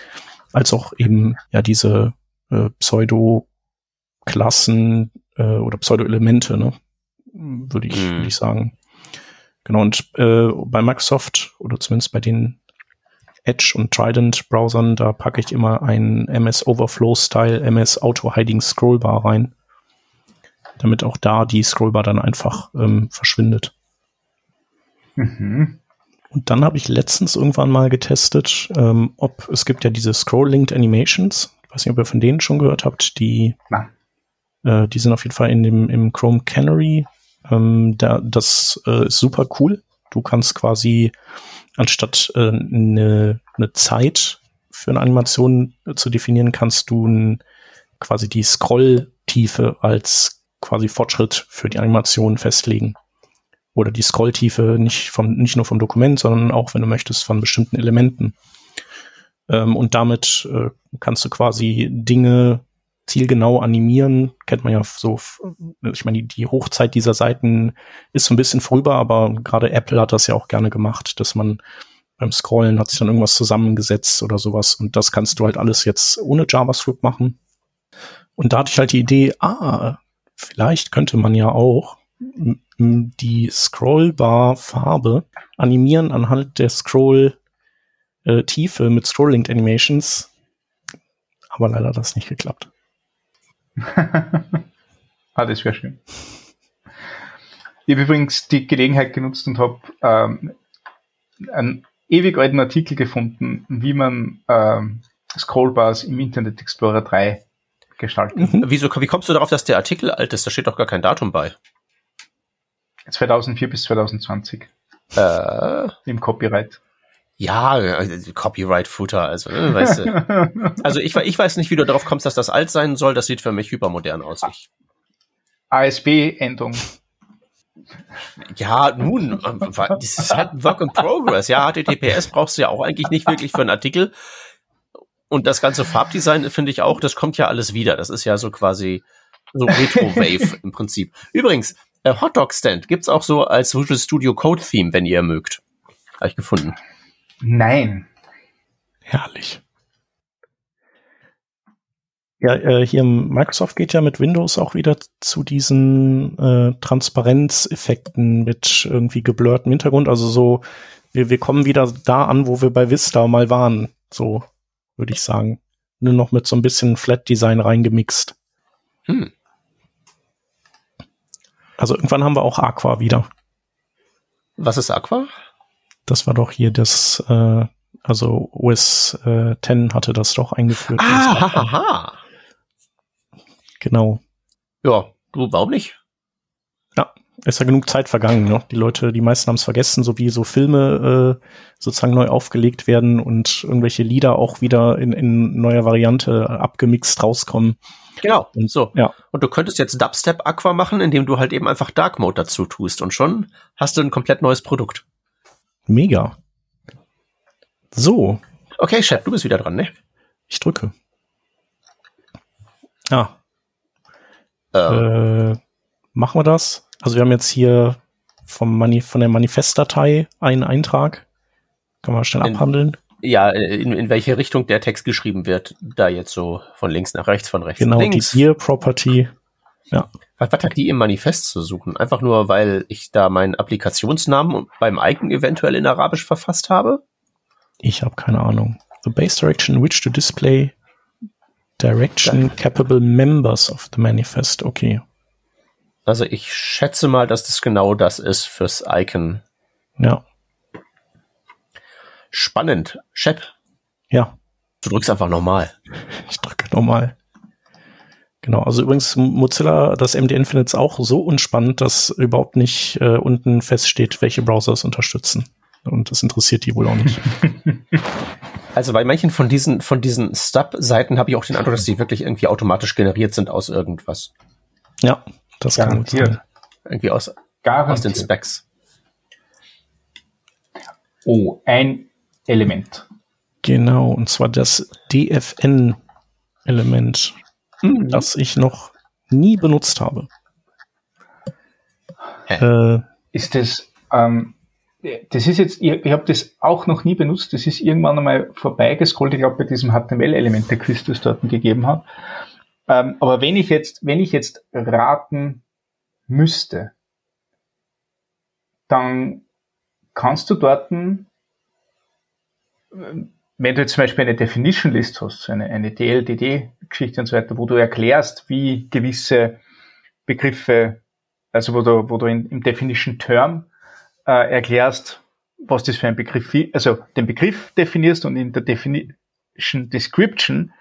als auch eben ja diese äh, Pseudo-Klassen äh, oder Pseudo-Elemente, ne? Würde ich, Mhm. würde ich sagen. Genau, und äh, bei Microsoft oder zumindest bei den Edge und Trident Browsern, da packe ich immer ein MS Overflow Style, MS Auto Hiding Scrollbar rein, damit auch da die Scrollbar dann einfach ähm, verschwindet. Mhm. Und dann habe ich letztens irgendwann mal getestet, ähm, ob es gibt ja diese Scroll-Linked Animations. Ich weiß nicht, ob ihr von denen schon gehört habt. Die, äh, die sind auf jeden Fall in dem im Chrome Canary. Ähm, da, das äh, ist super cool. Du kannst quasi anstatt eine äh, ne ne Zeit für eine Animation äh, zu definieren, kannst du n, quasi die Scrolltiefe als quasi Fortschritt für die Animation festlegen. oder die Scrolltiefe nicht vom, nicht nur vom Dokument, sondern auch, wenn du möchtest, von bestimmten Elementen. Ähm, und damit äh, kannst du quasi Dinge zielgenau animieren. Kennt man ja so, ich meine, die, Hochzeit dieser Seiten ist so ein bisschen vorüber, aber gerade Apple hat das ja auch gerne gemacht, dass man beim Scrollen hat sich dann irgendwas zusammengesetzt oder sowas. Und das kannst du halt alles jetzt ohne JavaScript machen. Und da hatte ich halt die Idee, ah, vielleicht könnte man ja auch die Scrollbar-Farbe animieren anhand der Scroll-Tiefe äh, mit Scroll-Linked Animations. Aber leider hat das nicht geklappt. ah, das wäre schön. Ich habe übrigens die Gelegenheit genutzt und habe ähm, einen ewig alten Artikel gefunden, wie man ähm, Scrollbars im Internet Explorer 3 gestaltet. Mhm. Wieso, wie kommst du darauf, dass der Artikel alt ist? Da steht doch gar kein Datum bei. 2004 bis 2020. Äh, Im Copyright. Ja, also Copyright-Footer, also, ne, weißt du. Also ich, ich weiß nicht, wie du darauf kommst, dass das alt sein soll. Das sieht für mich hypermodern aus. Ich. ASB-Endung. Ja, nun, das ist halt ein Work in Progress. Ja, HTTPS brauchst du ja auch eigentlich nicht wirklich für einen Artikel. Und das ganze Farbdesign finde ich auch, das kommt ja alles wieder. Das ist ja so quasi so Retro-Wave im Prinzip. Übrigens, äh, Hotdog Stand gibt's auch so als Visual Studio Code Theme, wenn ihr mögt. Habe ich gefunden. Nein. Herrlich. Ja, äh, hier Microsoft geht ja mit Windows auch wieder zu diesen äh, Transparenzeffekten mit irgendwie geblurrtem Hintergrund. Also so, wir, wir kommen wieder da an, wo wir bei Vista mal waren. So, würde ich sagen. Nur noch mit so ein bisschen Flat Design reingemixt. Hm. Also irgendwann haben wir auch Aqua wieder. Was ist Aqua? Das war doch hier das, äh, also OS äh, 10 hatte das doch eingeführt. Ah, haha. Genau. Ja, du, warum nicht? Ja, ist ja genug Zeit vergangen. Ne? Die Leute, die meisten haben es vergessen, so wie so Filme äh, sozusagen neu aufgelegt werden und irgendwelche Lieder auch wieder in, in neuer Variante abgemixt rauskommen. Genau, und so. Ja. Und du könntest jetzt Dubstep Aqua machen, indem du halt eben einfach Dark Mode dazu tust und schon hast du ein komplett neues Produkt. Mega. So. Okay, Chef, du bist wieder dran, ne? Ich drücke. Ah. Ähm. Äh, machen wir das? Also wir haben jetzt hier vom Mani von der Manifestdatei einen Eintrag. Kann man schnell in, abhandeln ja, in, in welche Richtung der Text geschrieben wird, da jetzt so von links nach rechts, von rechts genau, nach links. Genau, die Gear Property. Ja. Was, was hat die im Manifest zu suchen? Einfach nur, weil ich da meinen Applikationsnamen beim Icon eventuell in Arabisch verfasst habe? Ich habe keine Ahnung. The base direction which to display direction capable members of the manifest. Okay. Also ich schätze mal, dass das genau das ist fürs Icon. Ja. Spannend. Shep. Ja. Du drückst einfach normal. Ich drücke normal. Genau, also übrigens Mozilla, das MDN findet es auch so unspannend, dass überhaupt nicht äh, unten feststeht, welche Browser es unterstützen. Und das interessiert die wohl auch nicht. Also bei manchen von diesen, von diesen Stub-Seiten habe ich auch den Eindruck, dass die wirklich irgendwie automatisch generiert sind aus irgendwas. Ja, das Garantiert. kann sein. Irgendwie aus, aus den Specs. Oh, ein Element. Genau, und zwar das DFN-Element, mhm. das ich noch nie benutzt habe. Äh, ist das, ähm, das ist jetzt, ich, ich habe das auch noch nie benutzt, das ist irgendwann einmal vorbeigescrollt, ich glaube bei diesem HTML-Element-Quiz, das dort gegeben hat. Ähm, aber wenn ich jetzt, wenn ich jetzt raten müsste, dann kannst du dort wenn du jetzt zum Beispiel eine Definition List hast, eine, eine DLDD-Geschichte und so weiter, wo du erklärst, wie gewisse Begriffe, also wo du, wo du in, im Definition Term äh, erklärst, was das für ein Begriff also den Begriff definierst und in der Definition Description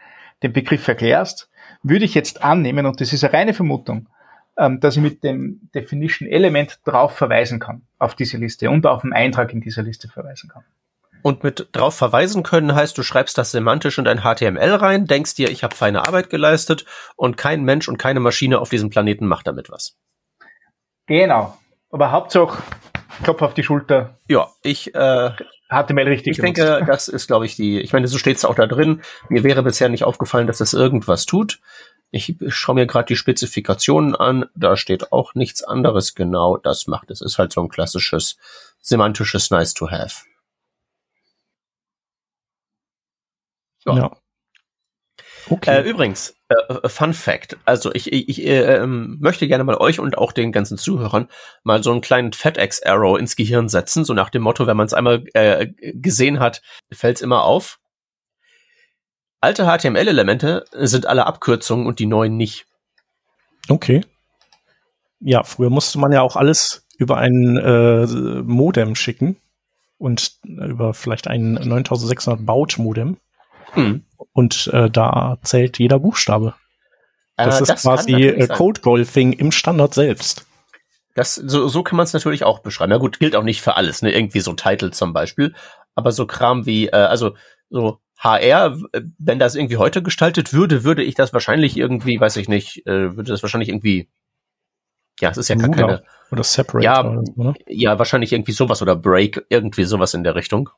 den Begriff erklärst, würde ich jetzt annehmen, und das ist eine reine Vermutung, ähm, dass ich mit dem Definition Element darauf verweisen kann, auf diese Liste und auf den Eintrag in dieser Liste verweisen kann. Und mit drauf verweisen können heißt, du schreibst das semantisch in dein HTML rein, denkst dir, ich habe feine Arbeit geleistet und kein Mensch und keine Maschine auf diesem Planeten macht damit was. Genau. aber Hauptsache Kopf auf die Schulter. Ja, ich äh, HTML richtig. Ich genutzt. denke, das ist, glaube ich, die. Ich meine, so steht es auch da drin. Mir wäre bisher nicht aufgefallen, dass das irgendwas tut. Ich schaue mir gerade die Spezifikationen an. Da steht auch nichts anderes genau. Das macht es. Ist halt so ein klassisches semantisches Nice to Have. Ja. ja. Okay. Äh, übrigens, äh, äh, Fun Fact. Also ich, ich, äh, ähm, möchte gerne mal euch und auch den ganzen Zuhörern mal so einen kleinen FedEx-Arrow ins Gehirn setzen, so nach dem Motto, wenn man es einmal äh, gesehen hat, fällt es immer auf. Alte HTML-Elemente sind alle Abkürzungen und die neuen nicht. Okay. Ja, früher musste man ja auch alles über ein äh, Modem schicken und über vielleicht ein 9600 Baut-Modem. Hm. Und äh, da zählt jeder Buchstabe. Äh, das äh, ist das quasi äh, Code Golfing im Standard selbst. Das, so, so kann man es natürlich auch beschreiben. Na gut, gilt auch nicht für alles, ne? Irgendwie so Title zum Beispiel. Aber so Kram wie, äh, also so HR, wenn das irgendwie heute gestaltet würde, würde ich das wahrscheinlich irgendwie, weiß ich nicht, äh, würde das wahrscheinlich irgendwie, ja, es ist ja gar keine. Oder Separate. Ja, oder so, ne? ja, wahrscheinlich irgendwie sowas oder Break, irgendwie sowas in der Richtung.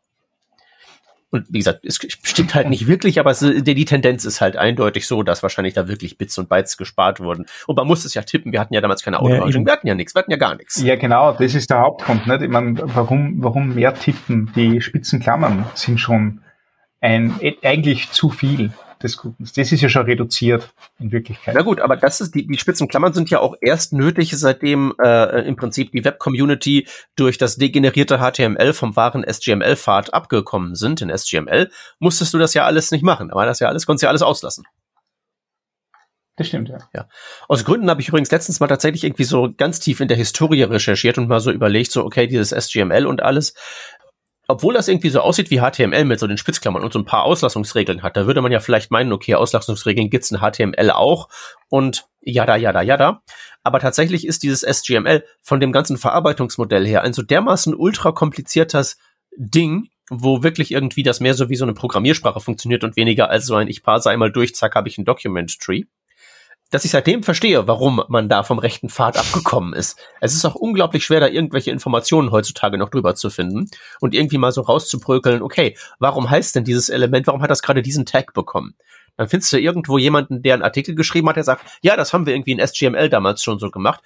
Und wie gesagt, es stimmt halt nicht wirklich, aber es, die, Tendenz ist halt eindeutig so, dass wahrscheinlich da wirklich Bits und Bytes gespart wurden. Und man muss es ja tippen. Wir hatten ja damals keine Automatisierung. Ja, wir hatten ja nichts. Wir hatten ja gar nichts. Ja, genau. Das ist der Hauptgrund. Nicht? Ich meine, warum, warum mehr tippen? Die Spitzenklammern sind schon ein, eigentlich zu viel des Guten. Das ist ja schon reduziert in Wirklichkeit. Na gut, aber das ist die, die Spitzenklammern sind ja auch erst nötig, seitdem äh, im Prinzip die Web-Community durch das degenerierte HTML vom wahren SGML-Pfad abgekommen sind. In SGML musstest du das ja alles nicht machen. Aber das ja alles, konntest ja alles auslassen. Das stimmt, ja. ja. Aus Gründen habe ich übrigens letztens mal tatsächlich irgendwie so ganz tief in der Historie recherchiert und mal so überlegt, so, okay, dieses SGML und alles, obwohl das irgendwie so aussieht wie HTML mit so den Spitzklammern und so ein paar Auslassungsregeln hat, da würde man ja vielleicht meinen, okay, Auslassungsregeln gibt's in HTML auch und jada, jada, jada. Aber tatsächlich ist dieses SGML von dem ganzen Verarbeitungsmodell her ein so dermaßen ultra kompliziertes Ding, wo wirklich irgendwie das mehr so wie so eine Programmiersprache funktioniert und weniger als so ein ich parse einmal durch, zack, habe ich ein Document Tree dass ich seitdem verstehe, warum man da vom rechten Pfad abgekommen ist. Es ist auch unglaublich schwer, da irgendwelche Informationen heutzutage noch drüber zu finden und irgendwie mal so rauszubrökeln, okay, warum heißt denn dieses Element, warum hat das gerade diesen Tag bekommen? Dann findest du irgendwo jemanden, der einen Artikel geschrieben hat, der sagt, ja, das haben wir irgendwie in SGML damals schon so gemacht.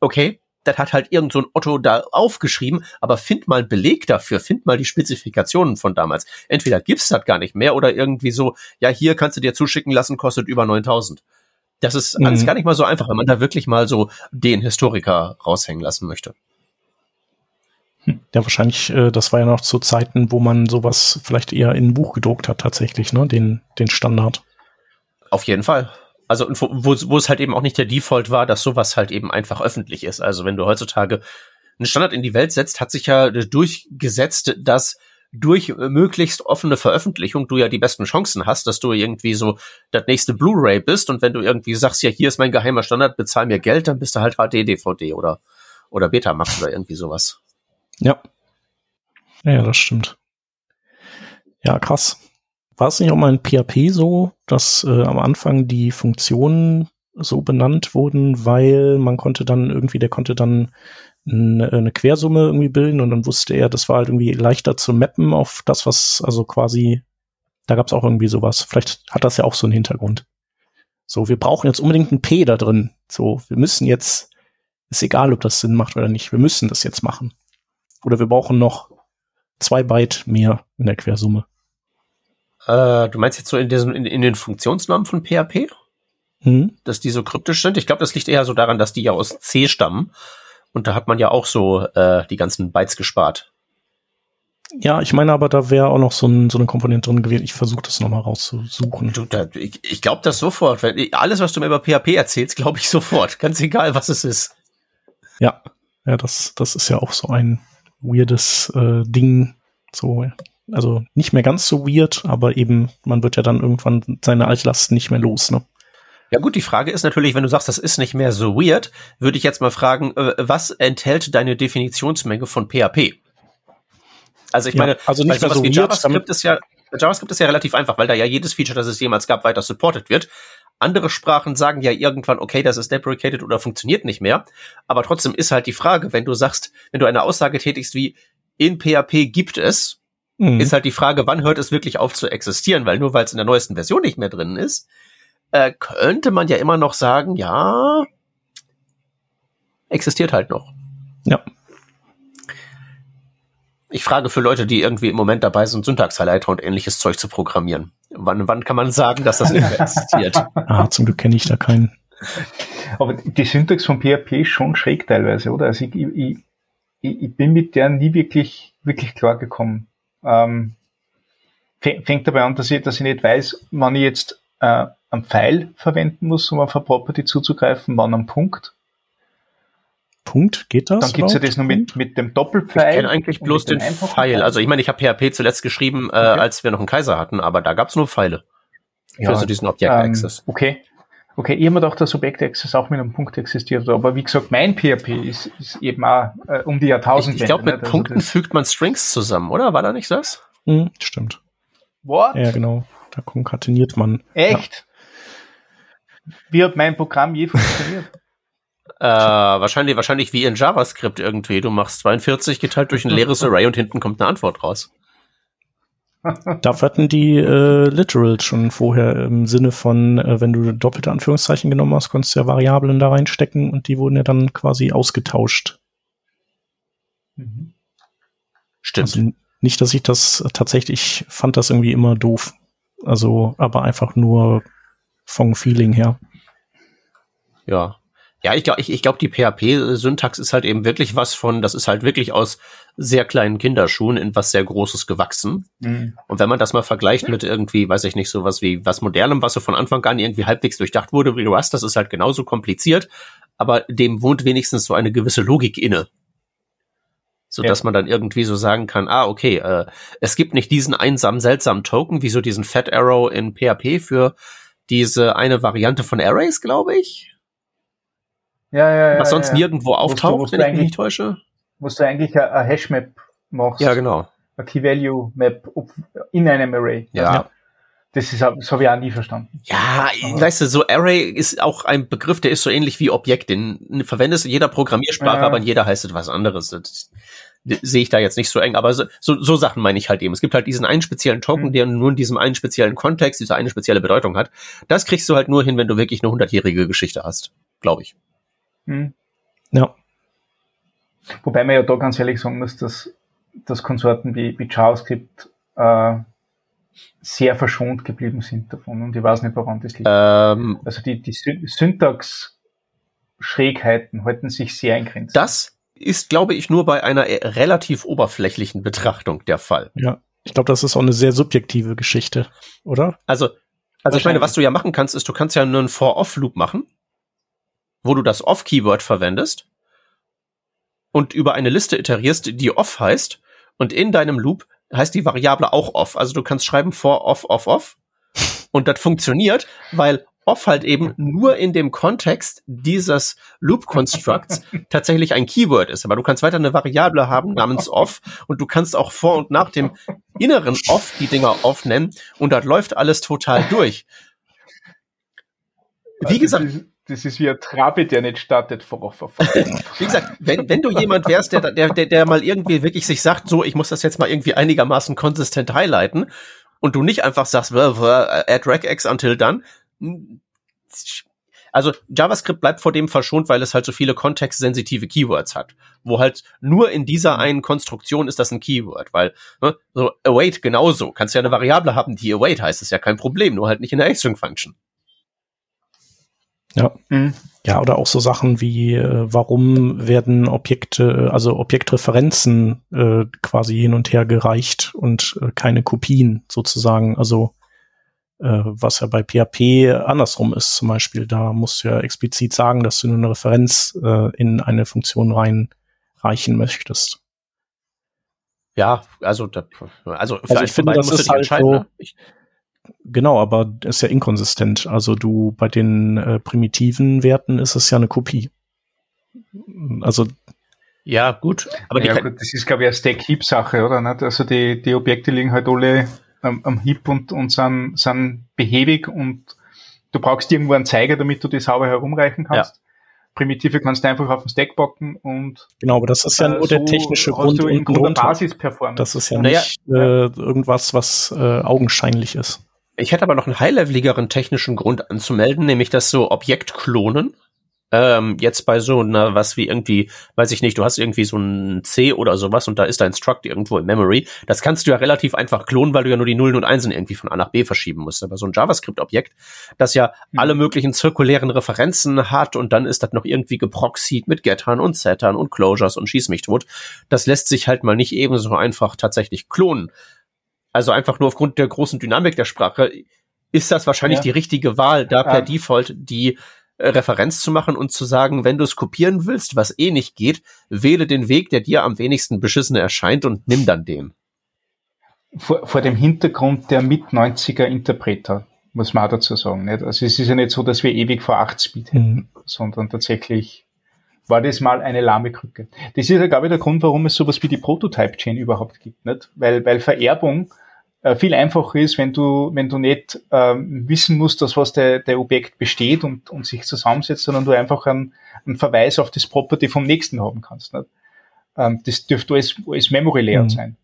Okay, das hat halt irgend so ein Otto da aufgeschrieben, aber find mal einen Beleg dafür, find mal die Spezifikationen von damals. Entweder gibt's das gar nicht mehr oder irgendwie so, ja, hier kannst du dir zuschicken lassen, kostet über 9000. Das ist mhm. alles gar nicht mal so einfach, wenn man da wirklich mal so den Historiker raushängen lassen möchte. Hm. Ja, wahrscheinlich, äh, das war ja noch zu Zeiten, wo man sowas vielleicht eher in ein Buch gedruckt hat, tatsächlich, ne? Den, den Standard. Auf jeden Fall. Also, wo, wo es halt eben auch nicht der Default war, dass sowas halt eben einfach öffentlich ist. Also, wenn du heutzutage einen Standard in die Welt setzt, hat sich ja durchgesetzt, dass durch möglichst offene Veröffentlichung du ja die besten Chancen hast, dass du irgendwie so das nächste Blu-ray bist und wenn du irgendwie sagst, ja, hier ist mein geheimer Standard, bezahl mir Geld, dann bist du halt HD-DVD oder, oder Betamax oder irgendwie sowas. Ja. Ja, das stimmt. Ja, krass. War es nicht auch mal in PHP so, dass äh, am Anfang die Funktionen so benannt wurden, weil man konnte dann irgendwie, der konnte dann eine, eine Quersumme irgendwie bilden und dann wusste er, das war halt irgendwie leichter zu mappen auf das, was, also quasi, da gab es auch irgendwie sowas. Vielleicht hat das ja auch so einen Hintergrund. So, wir brauchen jetzt unbedingt ein P da drin. So, wir müssen jetzt, ist egal, ob das Sinn macht oder nicht, wir müssen das jetzt machen. Oder wir brauchen noch zwei Byte mehr in der Quersumme. Äh, du meinst jetzt so in, diesen, in, in den Funktionsnamen von PHP? Hm? Dass die so kryptisch sind? Ich glaube, das liegt eher so daran, dass die ja aus C stammen. Und da hat man ja auch so äh, die ganzen Bytes gespart. Ja, ich meine aber, da wäre auch noch so, ein, so eine Komponente drin gewesen. Ich versuche das nochmal rauszusuchen. Du, da, ich ich glaube das sofort. Wenn, alles, was du mir über PHP erzählst, glaube ich sofort. Ganz egal, was es ist. Ja, ja, das, das ist ja auch so ein weirdes äh, Ding. So, also nicht mehr ganz so weird, aber eben, man wird ja dann irgendwann seine Altlasten nicht mehr los, ne? Ja gut, die Frage ist natürlich, wenn du sagst, das ist nicht mehr so weird, würde ich jetzt mal fragen, äh, was enthält deine Definitionsmenge von PHP? Also ich ja, meine, also nicht mehr so wie JavaScript ist ja JavaScript ist ja relativ einfach, weil da ja jedes Feature, das es jemals gab, weiter supported wird. Andere Sprachen sagen ja irgendwann, okay, das ist deprecated oder funktioniert nicht mehr. Aber trotzdem ist halt die Frage, wenn du sagst, wenn du eine Aussage tätigst wie in PHP gibt es, mhm. ist halt die Frage, wann hört es wirklich auf zu existieren? Weil nur weil es in der neuesten Version nicht mehr drin ist, äh, könnte man ja immer noch sagen, ja, existiert halt noch. Ja. Ich frage für Leute, die irgendwie im Moment dabei sind, Syntax-Highlighter und ähnliches Zeug zu programmieren. Wann, wann kann man sagen, dass das nicht mehr existiert? ah, zum Glück kenne ich da keinen. Aber die Syntax von PHP ist schon schräg teilweise, oder? Also ich, ich, ich, ich bin mit der nie wirklich, wirklich klar gekommen. Ähm, fängt dabei an, dass ich, dass ich nicht weiß, wann ich jetzt äh, einen Pfeil verwenden muss, um auf eine Property zuzugreifen, wann am Punkt. Punkt, geht das? Dann gibt's ja das nur mit, mit dem Doppelpfeil. Ich kenne eigentlich bloß den Pfeil. Also ich meine, ich habe PHP zuletzt geschrieben, äh, okay. als wir noch einen Kaiser hatten, aber da gab's nur Pfeile. Ja, für so diesen Object-Access. Ähm, okay. Okay, ich habe mir gedacht, dass Object-Access auch mit einem Punkt existiert. Aber wie gesagt, mein PHP ist, ist eben auch äh, um die Jahrtausend. Ich, ich glaube, mit also Punkten fügt man Strings zusammen, oder? War da nicht das? Hm, stimmt. What? Ja, genau. Da konkateniert man. Echt? Ja. Wie hat mein Programm je funktioniert? Äh, wahrscheinlich, wahrscheinlich wie in JavaScript irgendwie. Du machst 42 geteilt durch ein leeres Array und hinten kommt eine Antwort raus. Dafür hatten die äh, Literals schon vorher im Sinne von, äh, wenn du doppelte Anführungszeichen genommen hast, konntest du ja Variablen da reinstecken und die wurden ja dann quasi ausgetauscht. Mhm. Stimmt. Also nicht, dass ich das tatsächlich fand das irgendwie immer doof. Also, aber einfach nur vom Feeling her. Ja, ja, ich glaube, ich, ich glaub, die PHP-Syntax ist halt eben wirklich was von, das ist halt wirklich aus sehr kleinen Kinderschuhen in was sehr Großes gewachsen. Mhm. Und wenn man das mal vergleicht mit irgendwie, weiß ich nicht, sowas wie was Modernem, was so von Anfang an irgendwie halbwegs durchdacht wurde, wie du hast, das ist halt genauso kompliziert, aber dem wohnt wenigstens so eine gewisse Logik inne. So dass ja. man dann irgendwie so sagen kann, ah, okay, äh, es gibt nicht diesen einsamen, seltsamen Token, wie so diesen Fat Arrow in PHP für diese eine Variante von Arrays, glaube ich. Ja, ja, ja. Was sonst ja, nirgendwo auftaucht, wenn ich mich nicht täusche. Wo du eigentlich eine Hashmap machst. Ja, genau. Eine Key-Value-Map in einem Array. Ja. Das, ist, das habe ich auch nie verstanden. Ja, Aber weißt du, so Array ist auch ein Begriff, der ist so ähnlich wie Objekt. Den verwendest du in jeder Programmiersprache, ja. aber in jeder heißt es was anderes. Das sehe ich da jetzt nicht so eng, aber so, so, so Sachen meine ich halt eben. Es gibt halt diesen einen speziellen Token, mhm. der nur in diesem einen speziellen Kontext diese eine spezielle Bedeutung hat. Das kriegst du halt nur hin, wenn du wirklich eine hundertjährige Geschichte hast, glaube ich. Hm. Ja. Wobei man ja da ganz ehrlich sagen muss, dass, dass Konsorten wie, wie JavaScript äh, sehr verschont geblieben sind davon und ich weiß nicht, woran das liegt. Ähm, also die, die Syntax-Schrägheiten halten sich sehr in Grenzen. Das ist, glaube ich, nur bei einer relativ oberflächlichen Betrachtung der Fall. Ja, ich glaube, das ist auch eine sehr subjektive Geschichte, oder? Also, also ich meine, was du ja machen kannst, ist, du kannst ja nur einen For-Off-Loop machen wo du das Off-Keyword verwendest und über eine Liste iterierst, die off heißt und in deinem Loop heißt die Variable auch off. Also du kannst schreiben for off, off, off und das funktioniert, weil off halt eben nur in dem Kontext dieses Loop-Constructs tatsächlich ein Keyword ist. Aber du kannst weiter eine Variable haben namens off und du kannst auch vor und nach dem inneren off die Dinger off nennen und das läuft alles total durch. Wie gesagt, das ist wie ein Trabe, der nicht startet. Wie gesagt, wenn, wenn du jemand wärst, der, der, der, der mal irgendwie wirklich sich sagt, so, ich muss das jetzt mal irgendwie einigermaßen konsistent highlighten und du nicht einfach sagst, add regex until dann. Also JavaScript bleibt vor dem verschont, weil es halt so viele kontextsensitive Keywords hat, wo halt nur in dieser mhm. einen Konstruktion ist das ein Keyword, weil ne, so await genauso, kannst ja eine Variable haben, die await heißt, ist ja kein Problem, nur halt nicht in der String-Function. Ja. Mhm. Ja, oder auch so Sachen wie, äh, warum werden Objekte, also Objektreferenzen äh, quasi hin und her gereicht und äh, keine Kopien sozusagen. Also äh, was ja bei PHP andersrum ist zum Beispiel. Da musst du ja explizit sagen, dass du nur eine Referenz äh, in eine Funktion reinreichen möchtest. Ja, also, da, also, also ich finde, das ist halt so, ne? ich, Genau, aber ist ja inkonsistent. Also du bei den äh, primitiven Werten ist es ja eine Kopie. Also ja, gut. Aber ja, gut, das ist, glaube ich, eine Stack-Heap-Sache, oder? Nicht? Also die, die Objekte liegen halt alle am, am Heap und, und sind, sind behäbig und du brauchst irgendwo einen Zeiger, damit du die sauber herumreichen kannst. Ja. Primitive kannst du einfach auf den Stack packen und genau, aber das ist ja äh, nur so der technische Grund und Grund Basisperformance. Das ist ja naja, nicht äh, irgendwas, was äh, augenscheinlich ist. Ich hätte aber noch einen high-leveligeren technischen Grund anzumelden, nämlich dass so Objektklonen ähm, jetzt bei so einer, was wie irgendwie, weiß ich nicht, du hast irgendwie so ein C oder sowas und da ist dein Struct irgendwo in Memory. Das kannst du ja relativ einfach klonen, weil du ja nur die Nullen und Einsen irgendwie von A nach B verschieben musst. Aber so ein JavaScript-Objekt, das ja mhm. alle möglichen zirkulären Referenzen hat und dann ist das noch irgendwie geproxied mit Gettern und Settern und Closures und schieß mich tot. Das lässt sich halt mal nicht ebenso einfach tatsächlich klonen. Also einfach nur aufgrund der großen Dynamik der Sprache ist das wahrscheinlich ja. die richtige Wahl, da per ja. Default die Referenz zu machen und zu sagen, wenn du es kopieren willst, was eh nicht geht, wähle den Weg, der dir am wenigsten beschissen erscheint und nimm dann den. Vor, vor dem Hintergrund der Mit-90er Interpreter, muss man auch dazu sagen. Nicht? Also es ist ja nicht so, dass wir ewig vor 8 Speed hätten, mhm. sondern tatsächlich war das mal eine lahme Krücke. Das ist ja, glaube ich, der Grund, warum es sowas wie die Prototype-Chain überhaupt gibt. Nicht? Weil, weil Vererbung äh, viel einfacher ist, wenn du, wenn du nicht ähm, wissen musst, dass was der, der Objekt besteht und, und sich zusammensetzt, sondern du einfach einen, einen Verweis auf das Property vom nächsten haben kannst. Nicht? Ähm, das dürfte alles, alles Memory Layout mhm. sein.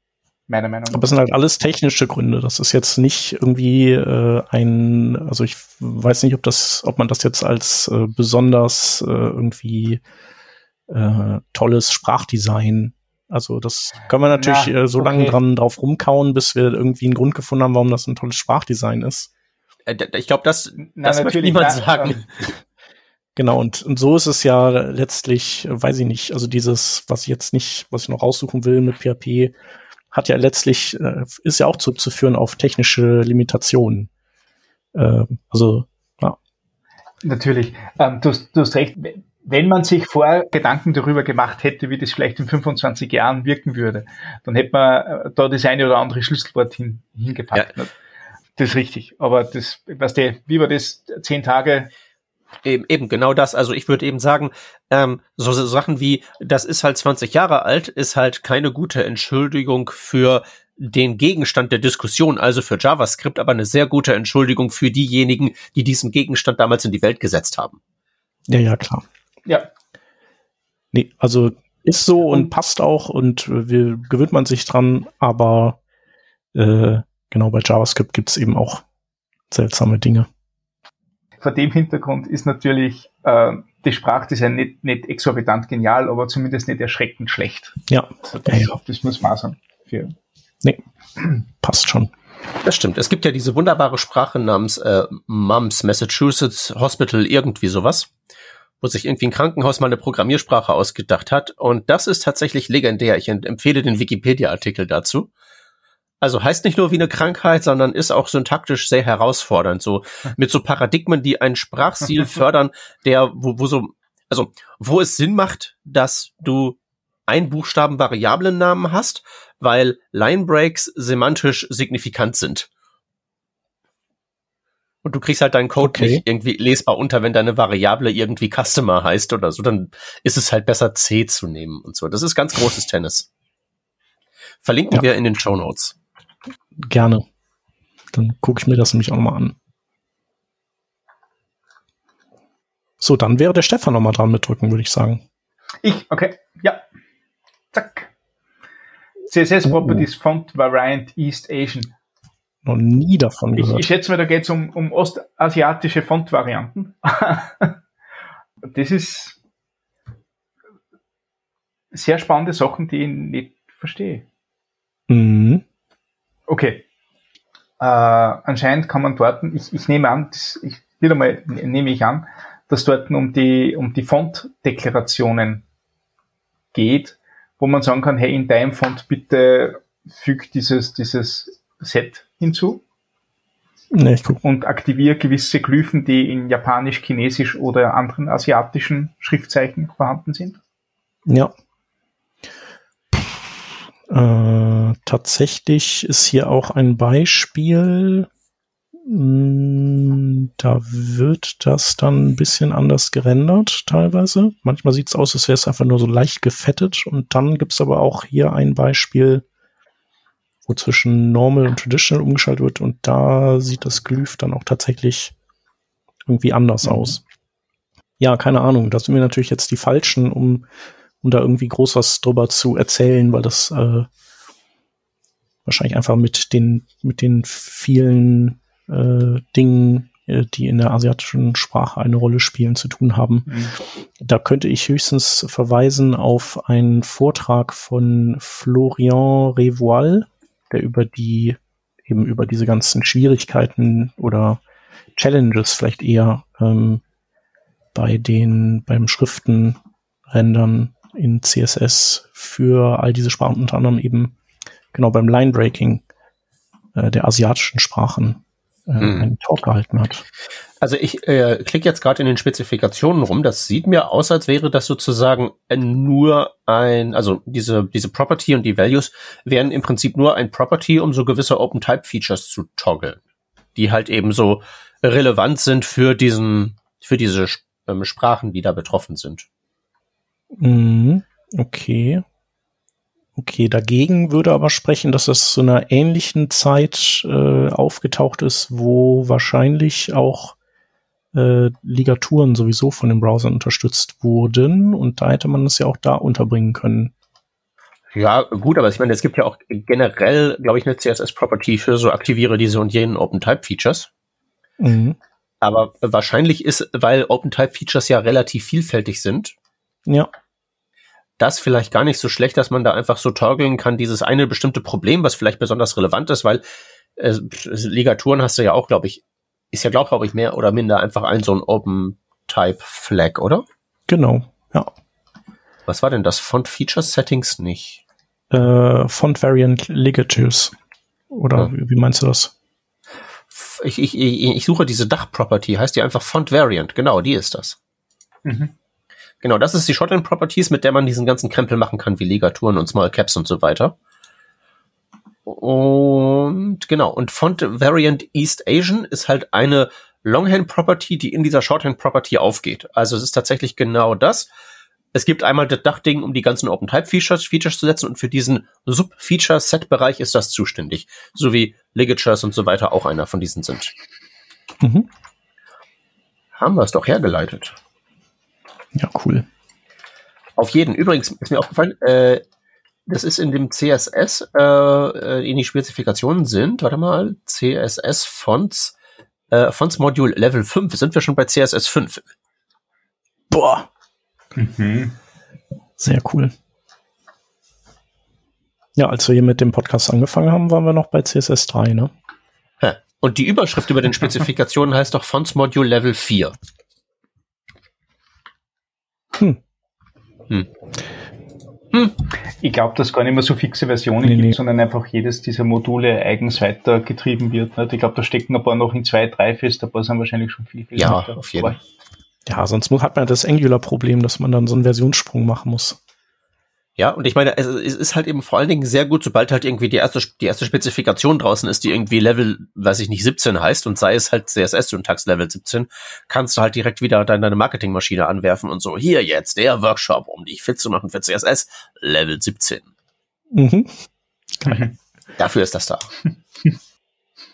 Meiner Meinung nach. Aber es sind halt alles technische Gründe. Das ist jetzt nicht irgendwie äh, ein, also ich weiß nicht, ob das, ob man das jetzt als äh, besonders äh, irgendwie äh, tolles Sprachdesign also das können wir natürlich ja, äh, so okay. lange dran drauf rumkauen, bis wir irgendwie einen Grund gefunden haben, warum das ein tolles Sprachdesign ist. Äh, ich glaube, das, Na, das möchte niemand sagen. Genau, und, und so ist es ja letztlich, weiß ich nicht, also dieses, was ich jetzt nicht, was ich noch raussuchen will mit PHP, hat ja letztlich, äh, ist ja auch zurückzuführen auf technische Limitationen. Äh, also, ja. Natürlich. Ähm, du, du hast recht wenn man sich vor Gedanken darüber gemacht hätte, wie das vielleicht in 25 Jahren wirken würde, dann hätte man äh, da das eine oder andere Schlüsselwort hin, hingepackt. Ja. Das ist richtig. Aber das, was der, wie war das, zehn Tage? Eben, eben, genau das. Also ich würde eben sagen, ähm, so, so Sachen wie, das ist halt 20 Jahre alt, ist halt keine gute Entschuldigung für den Gegenstand der Diskussion, also für JavaScript, aber eine sehr gute Entschuldigung für diejenigen, die diesen Gegenstand damals in die Welt gesetzt haben. Ja, ja, klar. Ja. Nee, also ist so und passt auch und äh, wir gewöhnt man sich dran, aber äh, genau bei JavaScript gibt es eben auch seltsame Dinge. Vor dem Hintergrund ist natürlich äh, das Sprachdesign nicht, nicht exorbitant genial, aber zumindest nicht erschreckend schlecht. Ja. Also das, ja, ja. das muss man sagen. Für nee, passt schon. Das stimmt. Es gibt ja diese wunderbare Sprache namens äh, Mums Massachusetts Hospital irgendwie sowas wo sich irgendwie ein Krankenhaus mal eine Programmiersprache ausgedacht hat. Und das ist tatsächlich legendär. Ich empfehle den Wikipedia-Artikel dazu. Also heißt nicht nur wie eine Krankheit, sondern ist auch syntaktisch sehr herausfordernd. So mit so Paradigmen, die einen Sprachstil fördern, der, wo, wo so, also wo es Sinn macht, dass du ein Buchstaben Variablennamen hast, weil Linebreaks semantisch signifikant sind. Und du kriegst halt deinen Code okay. nicht irgendwie lesbar unter, wenn deine Variable irgendwie Customer heißt oder so, dann ist es halt besser C zu nehmen und so. Das ist ganz großes Tennis. Verlinken ja. wir in den Show Notes. Gerne. Dann gucke ich mir das nämlich auch nochmal an. So, dann wäre der Stefan nochmal dran mit drücken, würde ich sagen. Ich, okay, ja. Zack. CSS Properties oh. Font Variant East Asian noch nie davon gehört. Ich, ich schätze mal, da geht es um, um ostasiatische Fontvarianten. das ist sehr spannende Sachen, die ich nicht verstehe. Mhm. Okay. Äh, anscheinend kann man dort, ich, ich nehme an, das, ich, wieder mal nehme ich an, dass dort um die, um die Fontdeklarationen geht, wo man sagen kann, hey, in deinem Font bitte füg dieses, dieses Set hinzu nee, und aktiviere gewisse Glyphen, die in Japanisch, Chinesisch oder anderen asiatischen Schriftzeichen vorhanden sind? Ja. Äh, tatsächlich ist hier auch ein Beispiel. Hm, da wird das dann ein bisschen anders gerendert, teilweise. Manchmal sieht es aus, als wäre es einfach nur so leicht gefettet. Und dann gibt es aber auch hier ein Beispiel, wo zwischen Normal und Traditional umgeschaltet wird und da sieht das Glyph dann auch tatsächlich irgendwie anders mhm. aus. Ja, keine Ahnung. Das sind mir natürlich jetzt die falschen, um, um da irgendwie groß was drüber zu erzählen, weil das äh, wahrscheinlich einfach mit den, mit den vielen äh, Dingen, äh, die in der asiatischen Sprache eine Rolle spielen, zu tun haben. Mhm. Da könnte ich höchstens verweisen auf einen Vortrag von Florian Revoil, der über die, eben über diese ganzen Schwierigkeiten oder Challenges vielleicht eher ähm, bei den, beim Schriftenrendern in CSS für all diese Sprachen, unter anderem eben genau beim Linebreaking äh, der asiatischen Sprachen äh, hm. einen Talk gehalten hat. Also ich äh, klicke jetzt gerade in den Spezifikationen rum. Das sieht mir aus, als wäre das sozusagen nur ein, also diese diese Property und die Values wären im Prinzip nur ein Property, um so gewisse Open Type Features zu toggeln, die halt eben so relevant sind für diesen für diese ähm, Sprachen, die da betroffen sind. Mhm. Okay. Okay, dagegen würde aber sprechen, dass es zu einer ähnlichen Zeit äh, aufgetaucht ist, wo wahrscheinlich auch äh, Ligaturen sowieso von den Browsern unterstützt wurden und da hätte man es ja auch da unterbringen können. Ja, gut, aber ich meine, es gibt ja auch generell, glaube ich, eine CSS-Property für so aktiviere diese und jenen Open-Type-Features. Mhm. Aber wahrscheinlich ist, weil Open-Type-Features ja relativ vielfältig sind. Ja das vielleicht gar nicht so schlecht, dass man da einfach so toggeln kann, dieses eine bestimmte Problem, was vielleicht besonders relevant ist, weil äh, Ligaturen hast du ja auch, glaube ich, ist ja, glaube ich, mehr oder minder einfach ein so ein Open-Type-Flag, oder? Genau, ja. Was war denn das? Font Feature Settings nicht? Äh, Font Variant Ligatures. Oder ja. wie, wie meinst du das? Ich, ich, ich suche diese Dach-Property, heißt die einfach Font Variant, genau, die ist das. Mhm. Genau, das ist die Shorthand Properties, mit der man diesen ganzen Krempel machen kann, wie Ligaturen und Small Caps und so weiter. Und genau, und Font Variant East Asian ist halt eine Longhand Property, die in dieser Shorthand Property aufgeht. Also es ist tatsächlich genau das. Es gibt einmal das Dachding, um die ganzen Open Type Features, Features zu setzen und für diesen Sub-Feature Set Bereich ist das zuständig. So wie Ligatures und so weiter auch einer von diesen sind. Mhm. Haben wir es doch hergeleitet. Ja, cool. Auf jeden. Übrigens ist mir aufgefallen, äh, das ist in dem CSS, äh, äh, in die Spezifikationen sind, warte mal, CSS Fonts, äh, Fonts Module Level 5. Sind wir schon bei CSS 5? Boah. Mhm. Sehr cool. Ja, als wir hier mit dem Podcast angefangen haben, waren wir noch bei CSS 3, ne? Und die Überschrift über den Spezifikationen heißt doch Fonts Module Level 4. Hm. Hm. Hm. Ich glaube, dass gar nicht mehr so fixe Versionen nee, gibt, nee. sondern einfach jedes dieser Module eigens weitergetrieben wird. Nicht? Ich glaube, da stecken ein paar noch in zwei, drei fest, ein paar sind wahrscheinlich schon viel, viel Ja, auf jeden Fall. Ja, sonst hat man das Angular-Problem, dass man dann so einen Versionssprung machen muss. Ja, und ich meine, es ist halt eben vor allen Dingen sehr gut, sobald halt irgendwie die erste, die erste Spezifikation draußen ist, die irgendwie Level, weiß ich nicht, 17 heißt und sei es halt CSS-Syntax Level 17, kannst du halt direkt wieder deine Marketingmaschine anwerfen und so, hier jetzt der Workshop, um dich fit zu machen für CSS, Level 17. Mhm. Mhm. Dafür ist das da.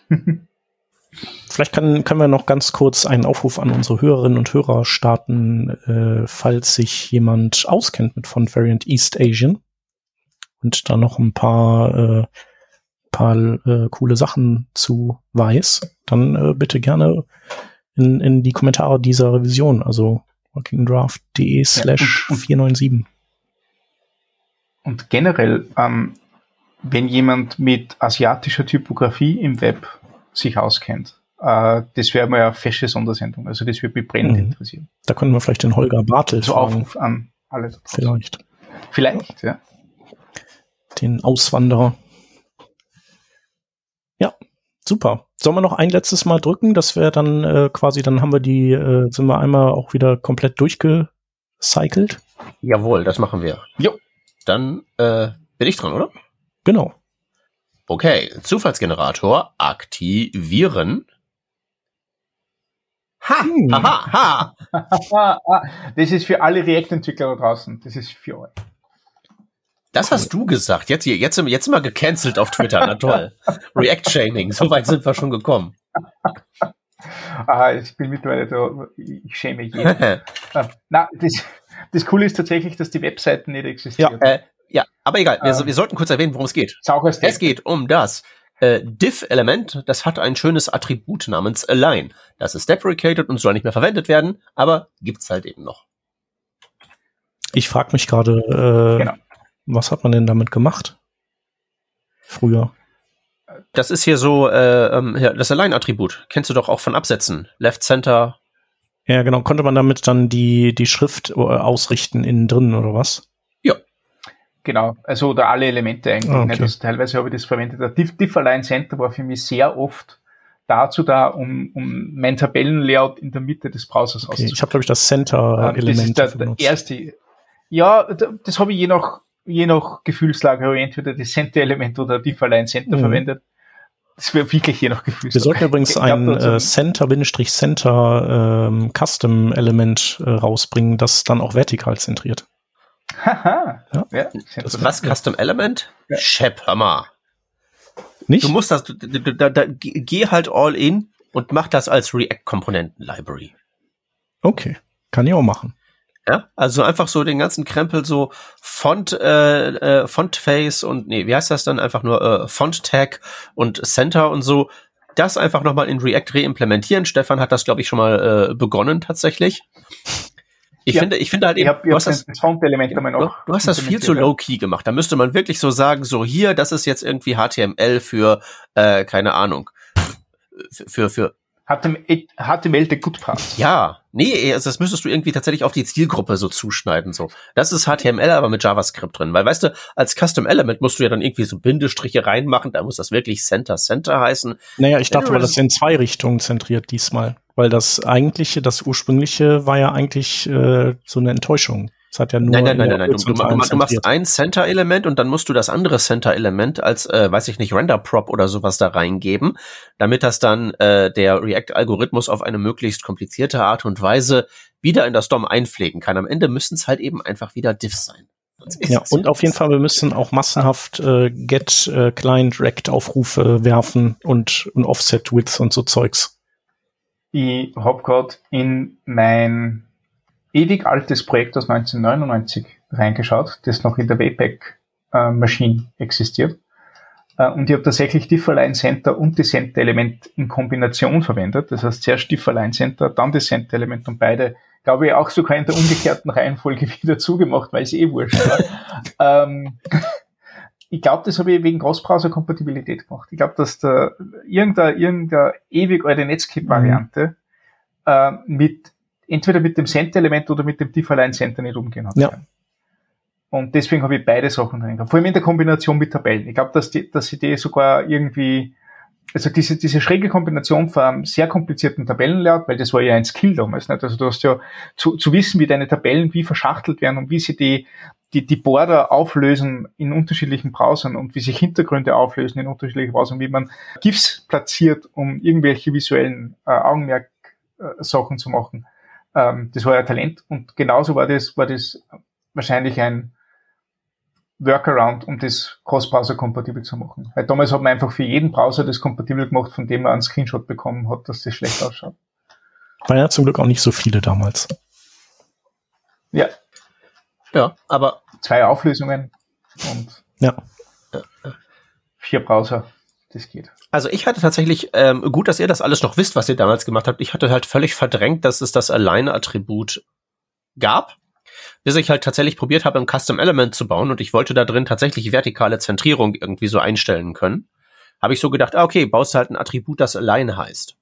Vielleicht kann, können wir noch ganz kurz einen Aufruf an unsere Hörerinnen und Hörer starten, äh, falls sich jemand auskennt mit Font Variant East Asian und da noch ein paar, äh, paar äh, coole Sachen zu weiß, dann äh, bitte gerne in, in die Kommentare dieser Revision, also workingdraft.de slash 497. Und generell, ähm, wenn jemand mit asiatischer Typografie im Web sich auskennt. Äh, das wäre mal eine fesche Sondersendung. Also das würde mich brennend mhm. interessieren. Da können wir vielleicht den Holger Bartel so fragen. Aufruf an alle. Vielleicht. Vielleicht, ja. Den Auswanderer. Ja, super. Sollen wir noch ein letztes Mal drücken? Das wäre dann äh, quasi, dann haben wir die, äh, sind wir einmal auch wieder komplett durchgecycelt. Jawohl, das machen wir. Jo. Dann äh, bin ich dran, oder? Genau. Okay, Zufallsgenerator aktivieren. Ha, hm. ha, ha. das ist für alle React-Entwickler da draußen. Das ist für euch. Das hast du gesagt. Jetzt, jetzt, jetzt mal gecancelt auf Twitter. Na toll. React-Shaming. So weit sind wir schon gekommen. ah, ich bin mittlerweile da, ich schäme jeden. äh, na, das, das Coole ist tatsächlich, dass die Webseiten nicht existieren. Ja, äh, ja aber egal, wir, ähm, wir, sollten kurz erwähnen, worum es geht. Es geht um das äh, Diff-Element, das hat ein schönes Attribut namens Align. Das ist deprecated und soll nicht mehr verwendet werden, aber gibt's halt eben noch. Ich frage mich gerade, äh, genau. was hat man denn damit gemacht? Früher. Das ist hier so äh, ähm, das Align-Attribut. Kennst du doch auch von Absätzen. Left, Center. Ja, genau. Konnte man damit dann die, die Schrift äh, ausrichten innen drin oder was? Genau. Also oder alle Elemente eigentlich. Ah, okay. Das, teilweise habe ich das verwendet. Der Diff, Diff Align Center war für mich sehr oft dazu da, um, um mein Tabellenlayout in der Mitte des Browsers okay. Ich habe, glaube ich, das Center-Element Das ist der, der erste. Ja, das habe ich je nach je nach Gefühlslage habe ich entweder das Center-Element oder Diff-Align Center mhm. verwendet. Das wäre wirklich je nach Gefühlslage. Wir sollten übrigens ein äh, Center-Center ähm, Custom-Element äh, rausbringen, das dann auch vertikal zentriert. Haha. Ja. ja das was Custom Element? Ja. Shep, Hammer. Nicht? Du musst das, da, da, geh halt all in und mach das als React-Komponenten-Library. Okay. Kann ich auch machen. Ja, also einfach so den ganzen Krempel so Font, äh, äh, Font Face und nee, wie heißt das dann einfach nur äh, Font Tag und Center und so. Das einfach nochmal in React reimplementieren. Stefan hat das, glaube ich, schon mal äh, begonnen tatsächlich. Ich ja. finde, ich finde halt eben, hab, du, hast das, du, du hast das viel zu low-key gemacht. Da müsste man wirklich so sagen, so hier, das ist jetzt irgendwie HTML für, äh, keine Ahnung, für, für, HTML der Good Part. Ja, nee, also das müsstest du irgendwie tatsächlich auf die Zielgruppe so zuschneiden, so. Das ist HTML, aber mit JavaScript drin, weil weißt du, als Custom Element musst du ja dann irgendwie so Bindestriche reinmachen, da muss das wirklich Center Center heißen. Naja, ich dachte, weil das in zwei Richtungen zentriert diesmal, weil das eigentliche, das ursprüngliche war ja eigentlich äh, so eine Enttäuschung. Es hat ja nur nein, nein, nein, nein, nein. Du, du, du, machst ein Center-Element und dann musst du das andere Center-Element als, äh, weiß ich nicht, Render-Prop oder sowas da reingeben, damit das dann äh, der React-Algorithmus auf eine möglichst komplizierte Art und Weise wieder in das DOM einpflegen kann. Am Ende müssen es halt eben einfach wieder Diffs sein. Ja, und auf jeden Fall, wir müssen auch massenhaft äh, Get äh, Client Rect Aufrufe werfen und, und Offset Width und so Zeugs. Ich hab gerade in mein ewig altes Projekt aus 1999 reingeschaut, das noch in der Wayback-Maschine äh, existiert. Äh, und ich habe tatsächlich Differline Center und die Center-Element in Kombination verwendet. Das heißt zuerst Differline Center, dann das Center-Element und beide, glaube ich, auch sogar in der umgekehrten Reihenfolge wieder zugemacht, weil es eh wurscht war. ähm, ich glaube, das habe ich wegen Cross-Browser-Kompatibilität gemacht. Ich glaube, dass da irgendeine, irgendeine ewig alte Netscape-Variante mhm. äh, mit entweder mit dem Center-Element oder mit dem Diff-Align-Center nicht umgehen hat. Ja. Und deswegen habe ich beide Sachen drin gehabt. Vor allem in der Kombination mit Tabellen. Ich glaube, dass die, dass die Idee sogar irgendwie, also diese, diese schräge Kombination von einem sehr komplizierten Tabellenlayout, weil das war ja ein Skill damals, nicht? Also du hast ja zu, zu wissen, wie deine Tabellen wie verschachtelt werden und wie sie die, die, die Border auflösen in unterschiedlichen Browsern und wie sich Hintergründe auflösen in unterschiedlichen Browsern, wie man GIFs platziert, um irgendwelche visuellen äh, Augenmerk-Sachen äh, zu machen. Ähm, das war ja Talent und genauso war das, war das wahrscheinlich ein Workaround, um das Cross-Browser-kompatibel zu machen. Weil damals hat man einfach für jeden Browser das kompatibel gemacht, von dem man einen Screenshot bekommen hat, dass das schlecht ausschaut. War ja zum Glück auch nicht so viele damals. Ja. Ja, aber. Zwei Auflösungen und ja. vier Browser. Das geht. Also ich hatte tatsächlich, ähm, gut, dass ihr das alles noch wisst, was ihr damals gemacht habt. Ich hatte halt völlig verdrängt, dass es das Align-Attribut gab, bis ich halt tatsächlich probiert habe, ein Custom Element zu bauen und ich wollte da drin tatsächlich vertikale Zentrierung irgendwie so einstellen können. Habe ich so gedacht, ah, okay, baust halt ein Attribut, das Align heißt.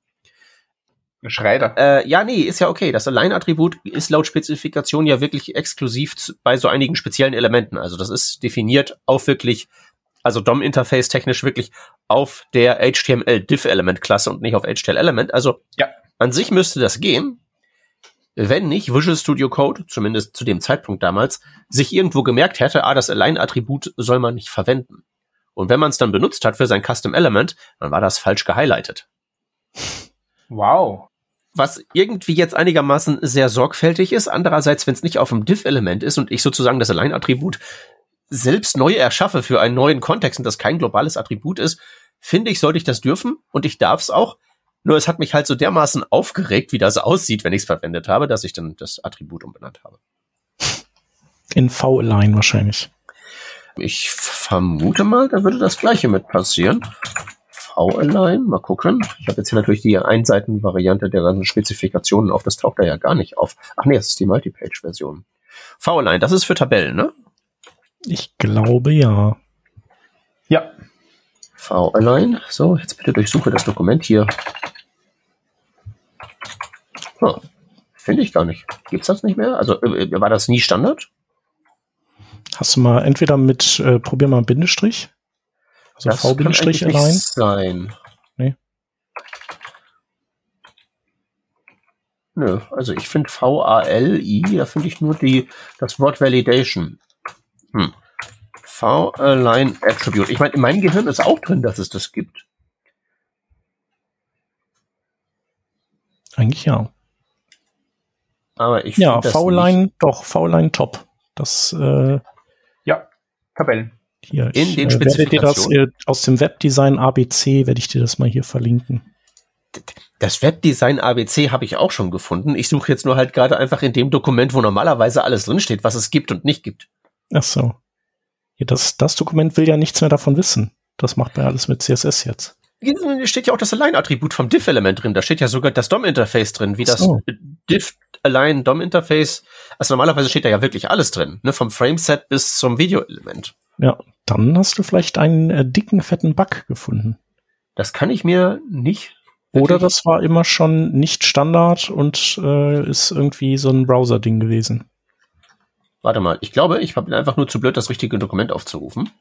Schreider. Äh, ja, nee, ist ja okay. Das Align-Attribut ist laut Spezifikation ja wirklich exklusiv bei so einigen speziellen Elementen. Also das ist definiert auf wirklich also DOM-Interface technisch wirklich auf der HTML-Diff-Element-Klasse und nicht auf HTML-Element. Also ja. an sich müsste das gehen, wenn nicht Visual Studio Code, zumindest zu dem Zeitpunkt damals, sich irgendwo gemerkt hätte, ah, das Align-Attribut soll man nicht verwenden. Und wenn man es dann benutzt hat für sein Custom Element, dann war das falsch gehighlightet. Wow. Was irgendwie jetzt einigermaßen sehr sorgfältig ist. Andererseits, wenn es nicht auf dem Diff-Element ist und ich sozusagen das Align-Attribut selbst neu erschaffe für einen neuen Kontext und das kein globales Attribut ist, finde ich, sollte ich das dürfen und ich darf es auch. Nur es hat mich halt so dermaßen aufgeregt, wie das aussieht, wenn ich es verwendet habe, dass ich dann das Attribut umbenannt habe. In V-Align wahrscheinlich. Ich vermute mal, da würde das gleiche mit passieren. V-Align, mal gucken. Ich habe jetzt hier natürlich die Einseiten-Variante der ganzen Spezifikationen auf. Das taucht da ja gar nicht auf. Ach nee, das ist die Multipage-Version. V-Align, das ist für Tabellen, ne? Ich glaube ja. Ja. V-Align. So, jetzt bitte durchsuche das Dokument hier. Hm, Finde ich gar nicht. Gibt's das nicht mehr? Also äh, war das nie Standard? Hast du mal entweder mit, äh, probier mal Bindestrich. Also das kann V-Bindestrich eigentlich allein. nicht sein. Nee. Nö, also ich finde V-A-L-I, da finde ich nur die, das Wort Validation. Hm. V-Align Attribute. Ich meine, in meinem Gehirn ist auch drin, dass es das gibt. Eigentlich ja. Aber ich Ja. V-Line, doch, V-Line top. Das, äh, Ja, Tabellen. hier, In ich den äh, werde dir das äh, aus dem Webdesign ABC, werde ich dir das mal hier verlinken. Das Webdesign ABC habe ich auch schon gefunden. Ich suche jetzt nur halt gerade einfach in dem Dokument, wo normalerweise alles drinsteht, was es gibt und nicht gibt. Ach so. Ja, das, das Dokument will ja nichts mehr davon wissen. Das macht man alles mit CSS jetzt. Hier steht ja auch das Align-Attribut vom Diff-Element drin. Da steht ja sogar das DOM-Interface drin, wie das So. Diff-Align-DOM-Interface. Also normalerweise steht da ja wirklich alles drin, ne? vom Frameset bis zum Video-Element. Ja, dann hast du vielleicht einen äh, dicken, fetten Bug gefunden. Das kann ich mir nicht. Oder das war immer schon nicht Standard und äh, ist irgendwie so ein Browser-Ding gewesen. Warte mal, ich glaube, ich bin einfach nur zu blöd, das richtige Dokument aufzurufen.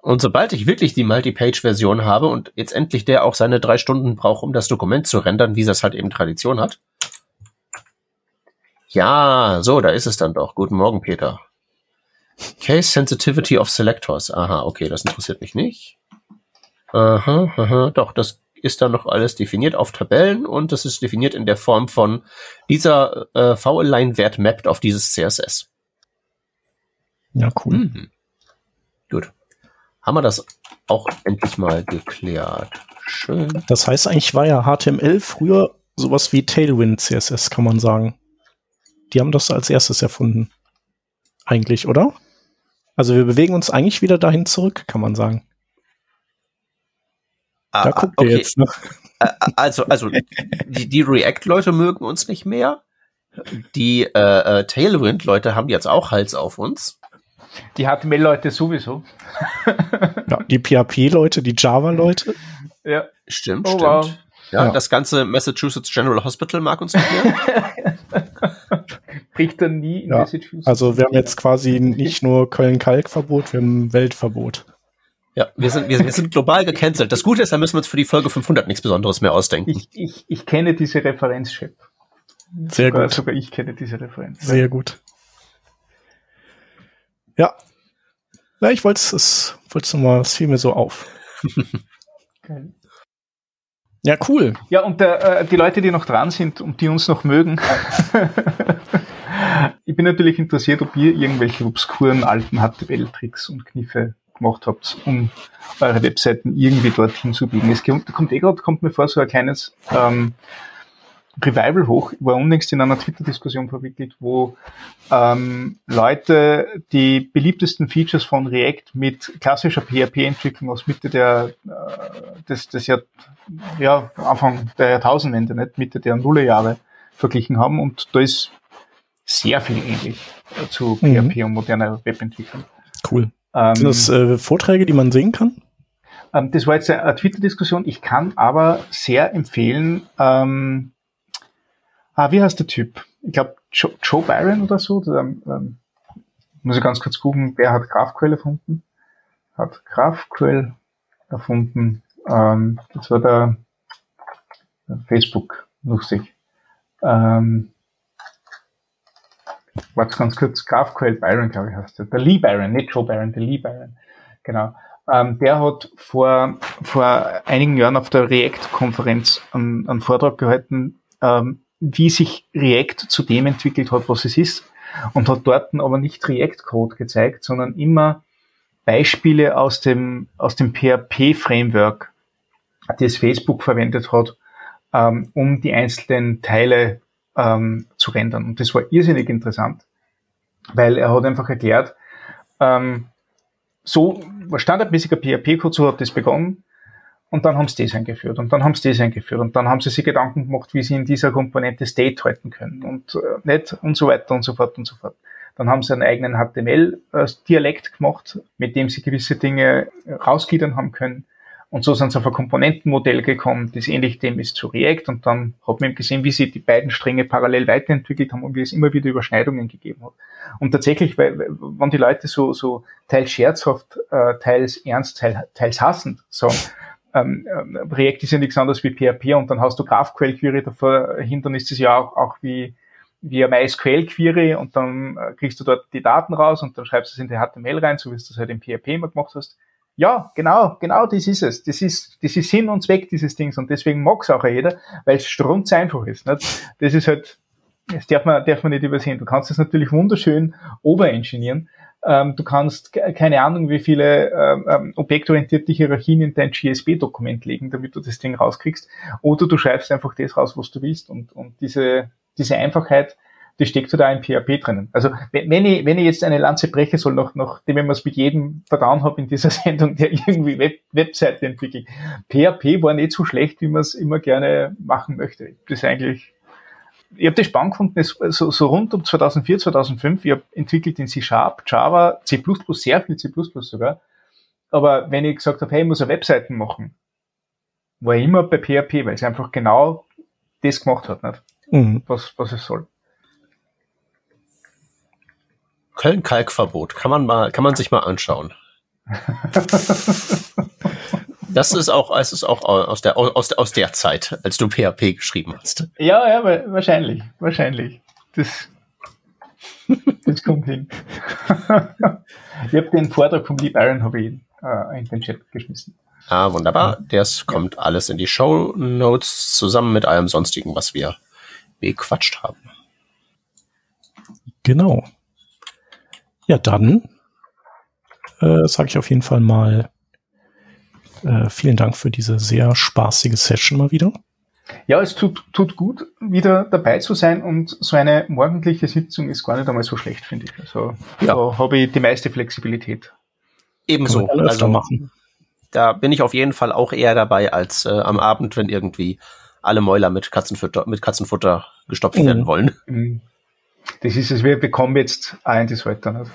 Und sobald ich wirklich die Multi-Page-Version habe und jetzt endlich der auch seine drei Stunden braucht, um das Dokument zu rendern, wie das halt eben Tradition hat. Ja, so, da ist es dann doch. Guten Morgen, Peter. Case Sensitivity of Selectors. Aha, okay, das interessiert mich nicht. Aha, aha, doch, das ist dann noch alles definiert auf Tabellen und das ist definiert in der Form von dieser äh, V-Align-Wert mappt auf dieses CSS. Ja, cool. Mhm. Gut. Haben wir das auch endlich mal geklärt. Schön. Das heißt, eigentlich war ja HTML früher sowas wie Tailwind CSS, kann man sagen. Die haben das als erstes erfunden. Eigentlich, oder? Also wir bewegen uns eigentlich wieder dahin zurück, kann man sagen. Da Ah, guckt okay. ihr jetzt. Äh, Also, also die, die React-Leute mögen uns nicht mehr. Die äh, äh, Tailwind-Leute haben jetzt auch Hals auf uns. Die HTML-Leute sowieso. Ja, die PHP-Leute, die Java-Leute. Ja. Stimmt, Oh, stimmt. wow. Ja, Ja. das ganze Massachusetts General Hospital mag uns nicht mehr. Kriegt er nie in Ja, Massachusetts. Also wir haben jetzt quasi nicht nur Köln-Kalk-Verbot, wir haben Weltverbot. Ja, wir sind, wir, wir sind global gecancelt. Das Gute ist, da müssen wir uns für die Folge 500 nichts Besonderes mehr ausdenken. Ich, ich, ich kenne diese Referenz, Chef. Sehr sogar, gut. sogar ich kenne diese Referenz. Sehr gut. Ja. Na, ich wollte es, wollte es nochmal, es fiel mir so auf. Geil. Ja, cool. Ja, und äh, die Leute, die noch dran sind und die uns noch mögen, ich bin natürlich interessiert, ob ihr irgendwelche obskuren alten HTML-Tricks und Kniffe gemacht habt, um eure Webseiten irgendwie dorthin zu biegen. Es kommt, kommt eh gerade, kommt mir vor, so ein kleines ähm, Revival hoch. Ich war unlängst in einer Twitter-Diskussion verwickelt, wo ähm, Leute die beliebtesten Features von React mit klassischer PHP-Entwicklung aus Mitte der, äh, des, des Jahr, ja, Anfang der Jahrtausendwende, nicht Mitte der Nullerjahre verglichen haben und da ist sehr viel ähnlich äh, zu Mhm. PHP und moderner Webentwicklung. Cool. Ähm, Sind das äh, Vorträge, die man sehen kann? ähm, das war jetzt eine Twitter-Diskussion. Ich kann aber sehr empfehlen, ähm, ah, wie heißt der Typ? Ich glaube, Joe, Joe Byron oder so. Der, ähm, muss ich ganz kurz gucken, wer hat GraphQL erfunden? Hat GraphQL erfunden. Ähm, das war der, der Facebook, lustig. Ähm, warte ganz kurz, GraphQL Byron, glaube ich, heißt der. Der Lee Byron, nicht Joe Byron, der Lee Byron. Genau. Ähm, der hat vor, vor einigen Jahren auf der React-Konferenz einen, einen Vortrag gehalten, ähm, wie sich React zu dem entwickelt hat, was es ist. Und hat dort aber nicht React-Code gezeigt, sondern immer Beispiele aus dem, aus dem PHP-Framework das Facebook verwendet hat, ähm, um die einzelnen Teile ähm, zu rendern. Und das war irrsinnig interessant, weil er hat einfach erklärt, ähm, so standardmäßiger PHP-Code, so hat das begonnen. Und dann haben sie das eingeführt und dann haben sie das eingeführt und dann haben sie sich Gedanken gemacht, wie sie in dieser Komponente State halten können und äh, nicht und so weiter und so fort und so fort. Dann haben sie einen eigenen HTML-Dialekt gemacht, mit dem sie gewisse Dinge rausgliedern haben können. Und so sind sie auf ein Komponentenmodell gekommen, das ähnlich dem ist zu React. Und dann hat man eben gesehen, wie sie die beiden Stränge parallel weiterentwickelt haben und wie es immer wieder Überschneidungen gegeben hat. Und tatsächlich, weil, wenn die Leute so, so teils scherzhaft, äh, teils ernst, teils, teils hassend sagen, ähm, äh, React ist ja nichts anderes wie PHP und dann hast du GraphQL-Query davor dann ist es ja auch, auch wie, wie eine MySQL-Query und dann äh, kriegst du dort die Daten raus und dann schreibst du es in die HTML rein, so wie du es halt in PHP immer gemacht hast. Ja, genau, genau das ist es. Das ist, das ist Sinn und Zweck dieses Dings und deswegen mag es auch jeder, weil es strunz einfach ist. Nicht? Das ist halt, das darf man, darf man nicht übersehen. Du kannst es natürlich wunderschön overengineeren. Ähm, du kannst keine Ahnung, wie viele ähm, ähm objektorientierte Hierarchien in dein GSB-Dokument legen, damit du das Ding rauskriegst. Oder du schreibst einfach das raus, was du willst. Und, und diese, diese Einfachheit, die steckt da in PHP drinnen. Also wenn ich, wenn ich jetzt eine Lanze breche soll, noch, nachdem ich mir es mit jedem verdauen habe in dieser Sendung, der irgendwie Web, Webseite entwickelt, PHP war nicht so schlecht, wie man es immer gerne machen möchte. Das ist eigentlich, ich habe das spannend gefunden, so, so rund um 2004, 2005, ich habe entwickelt in C-Sharp, Java, C++, sehr viel C++ sogar. Aber wenn ich gesagt habe, hey, ich muss eine Webseiten machen, war ich immer bei PHP, weil es einfach genau das gemacht hat, nicht? Mhm. Was, was es soll. Köln-Kalkverbot. Kann man mal, kann man sich mal anschauen. das ist auch, es ist auch aus der, aus, aus der Zeit, als du PHP geschrieben hast. Ja, ja, wahrscheinlich, wahrscheinlich. Das, das kommt hin. ich habe den Vortrag vom Lee Byron habe ich äh, in den Chat geschmissen. Ah, wunderbar. Das kommt ja. alles in die Show Notes zusammen mit allem sonstigen, was wir bequatscht haben. Genau. Ja, dann äh, sage ich auf jeden Fall mal äh, vielen Dank für diese sehr spaßige Session mal wieder. Ja, es tut, tut gut, wieder dabei zu sein und so eine morgendliche Sitzung ist gar nicht einmal so schlecht, finde ich. Also ja. da habe ich die meiste Flexibilität. Ebenso. Also machen. Da bin ich auf jeden Fall auch eher dabei als äh, am Abend, wenn irgendwie alle Mäuler mit Katzenfutter, mit Katzenfutter gestopft mhm. werden wollen. Mhm. Das ist es, wir bekommen jetzt ein das heute nicht.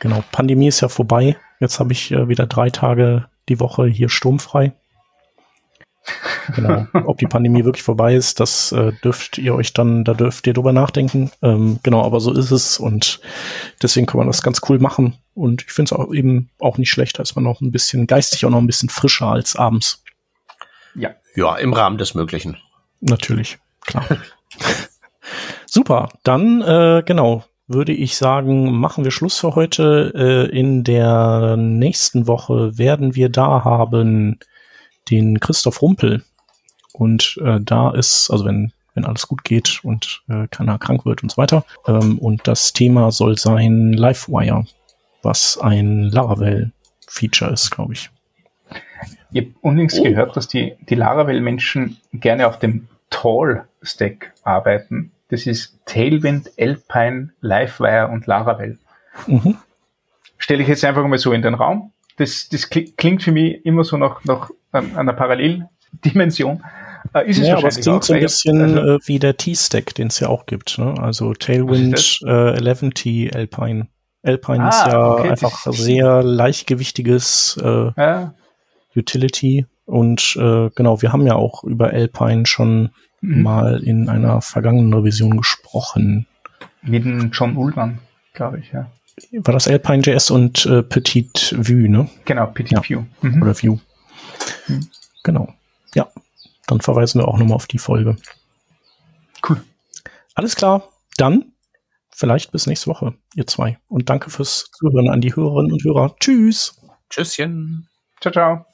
Genau, Pandemie ist ja vorbei. Jetzt habe ich äh, wieder drei Tage die Woche hier sturmfrei. Genau. Ob die Pandemie wirklich vorbei ist, das äh, dürft ihr euch dann, da dürft ihr drüber nachdenken. Ähm, genau, aber so ist es und deswegen kann man das ganz cool machen. Und ich finde es auch eben auch nicht schlecht, als man noch ein bisschen geistig auch noch ein bisschen frischer als abends. Ja. Ja, im Rahmen des Möglichen. Natürlich, klar. Super, dann äh, genau, würde ich sagen, machen wir Schluss für heute. Äh, in der nächsten Woche werden wir da haben den Christoph Rumpel. Und äh, da ist, also wenn, wenn alles gut geht und äh, keiner krank wird und so weiter. Ähm, und das Thema soll sein Livewire, was ein Laravel-Feature ist, glaube ich. Ich habe unlängst oh. gehört, dass die, die Laravel-Menschen gerne auf dem Tall-Stack arbeiten das ist Tailwind, Alpine, Livewire und Laravel. Mhm. Stelle ich jetzt einfach mal so in den Raum. Das, das klingt für mich immer so nach, nach einer Paralleldimension. Äh, ist es ja, aber es klingt auch, so ein bisschen also, äh, wie der T-Stack, den es ja auch gibt. Ne? Also Tailwind, äh, 11T, Alpine. Alpine ah, ist ja okay, einfach sehr leichtgewichtiges äh, ja. Utility. Und äh, genau, wir haben ja auch über Alpine schon mhm. mal in einer vergangenen Revision gesprochen. Mit dem John Ullmann, glaube ich, ja. War das Alpine.js und äh, Petit Vue, ne? Genau, Petit ja. Vue. Mhm. Oder Vue. Mhm. Genau. Ja, dann verweisen wir auch nochmal auf die Folge. Cool. Alles klar. Dann vielleicht bis nächste Woche, ihr zwei. Und danke fürs Zuhören an die Hörerinnen und Hörer. Tschüss. Tschüsschen. Ciao, ciao.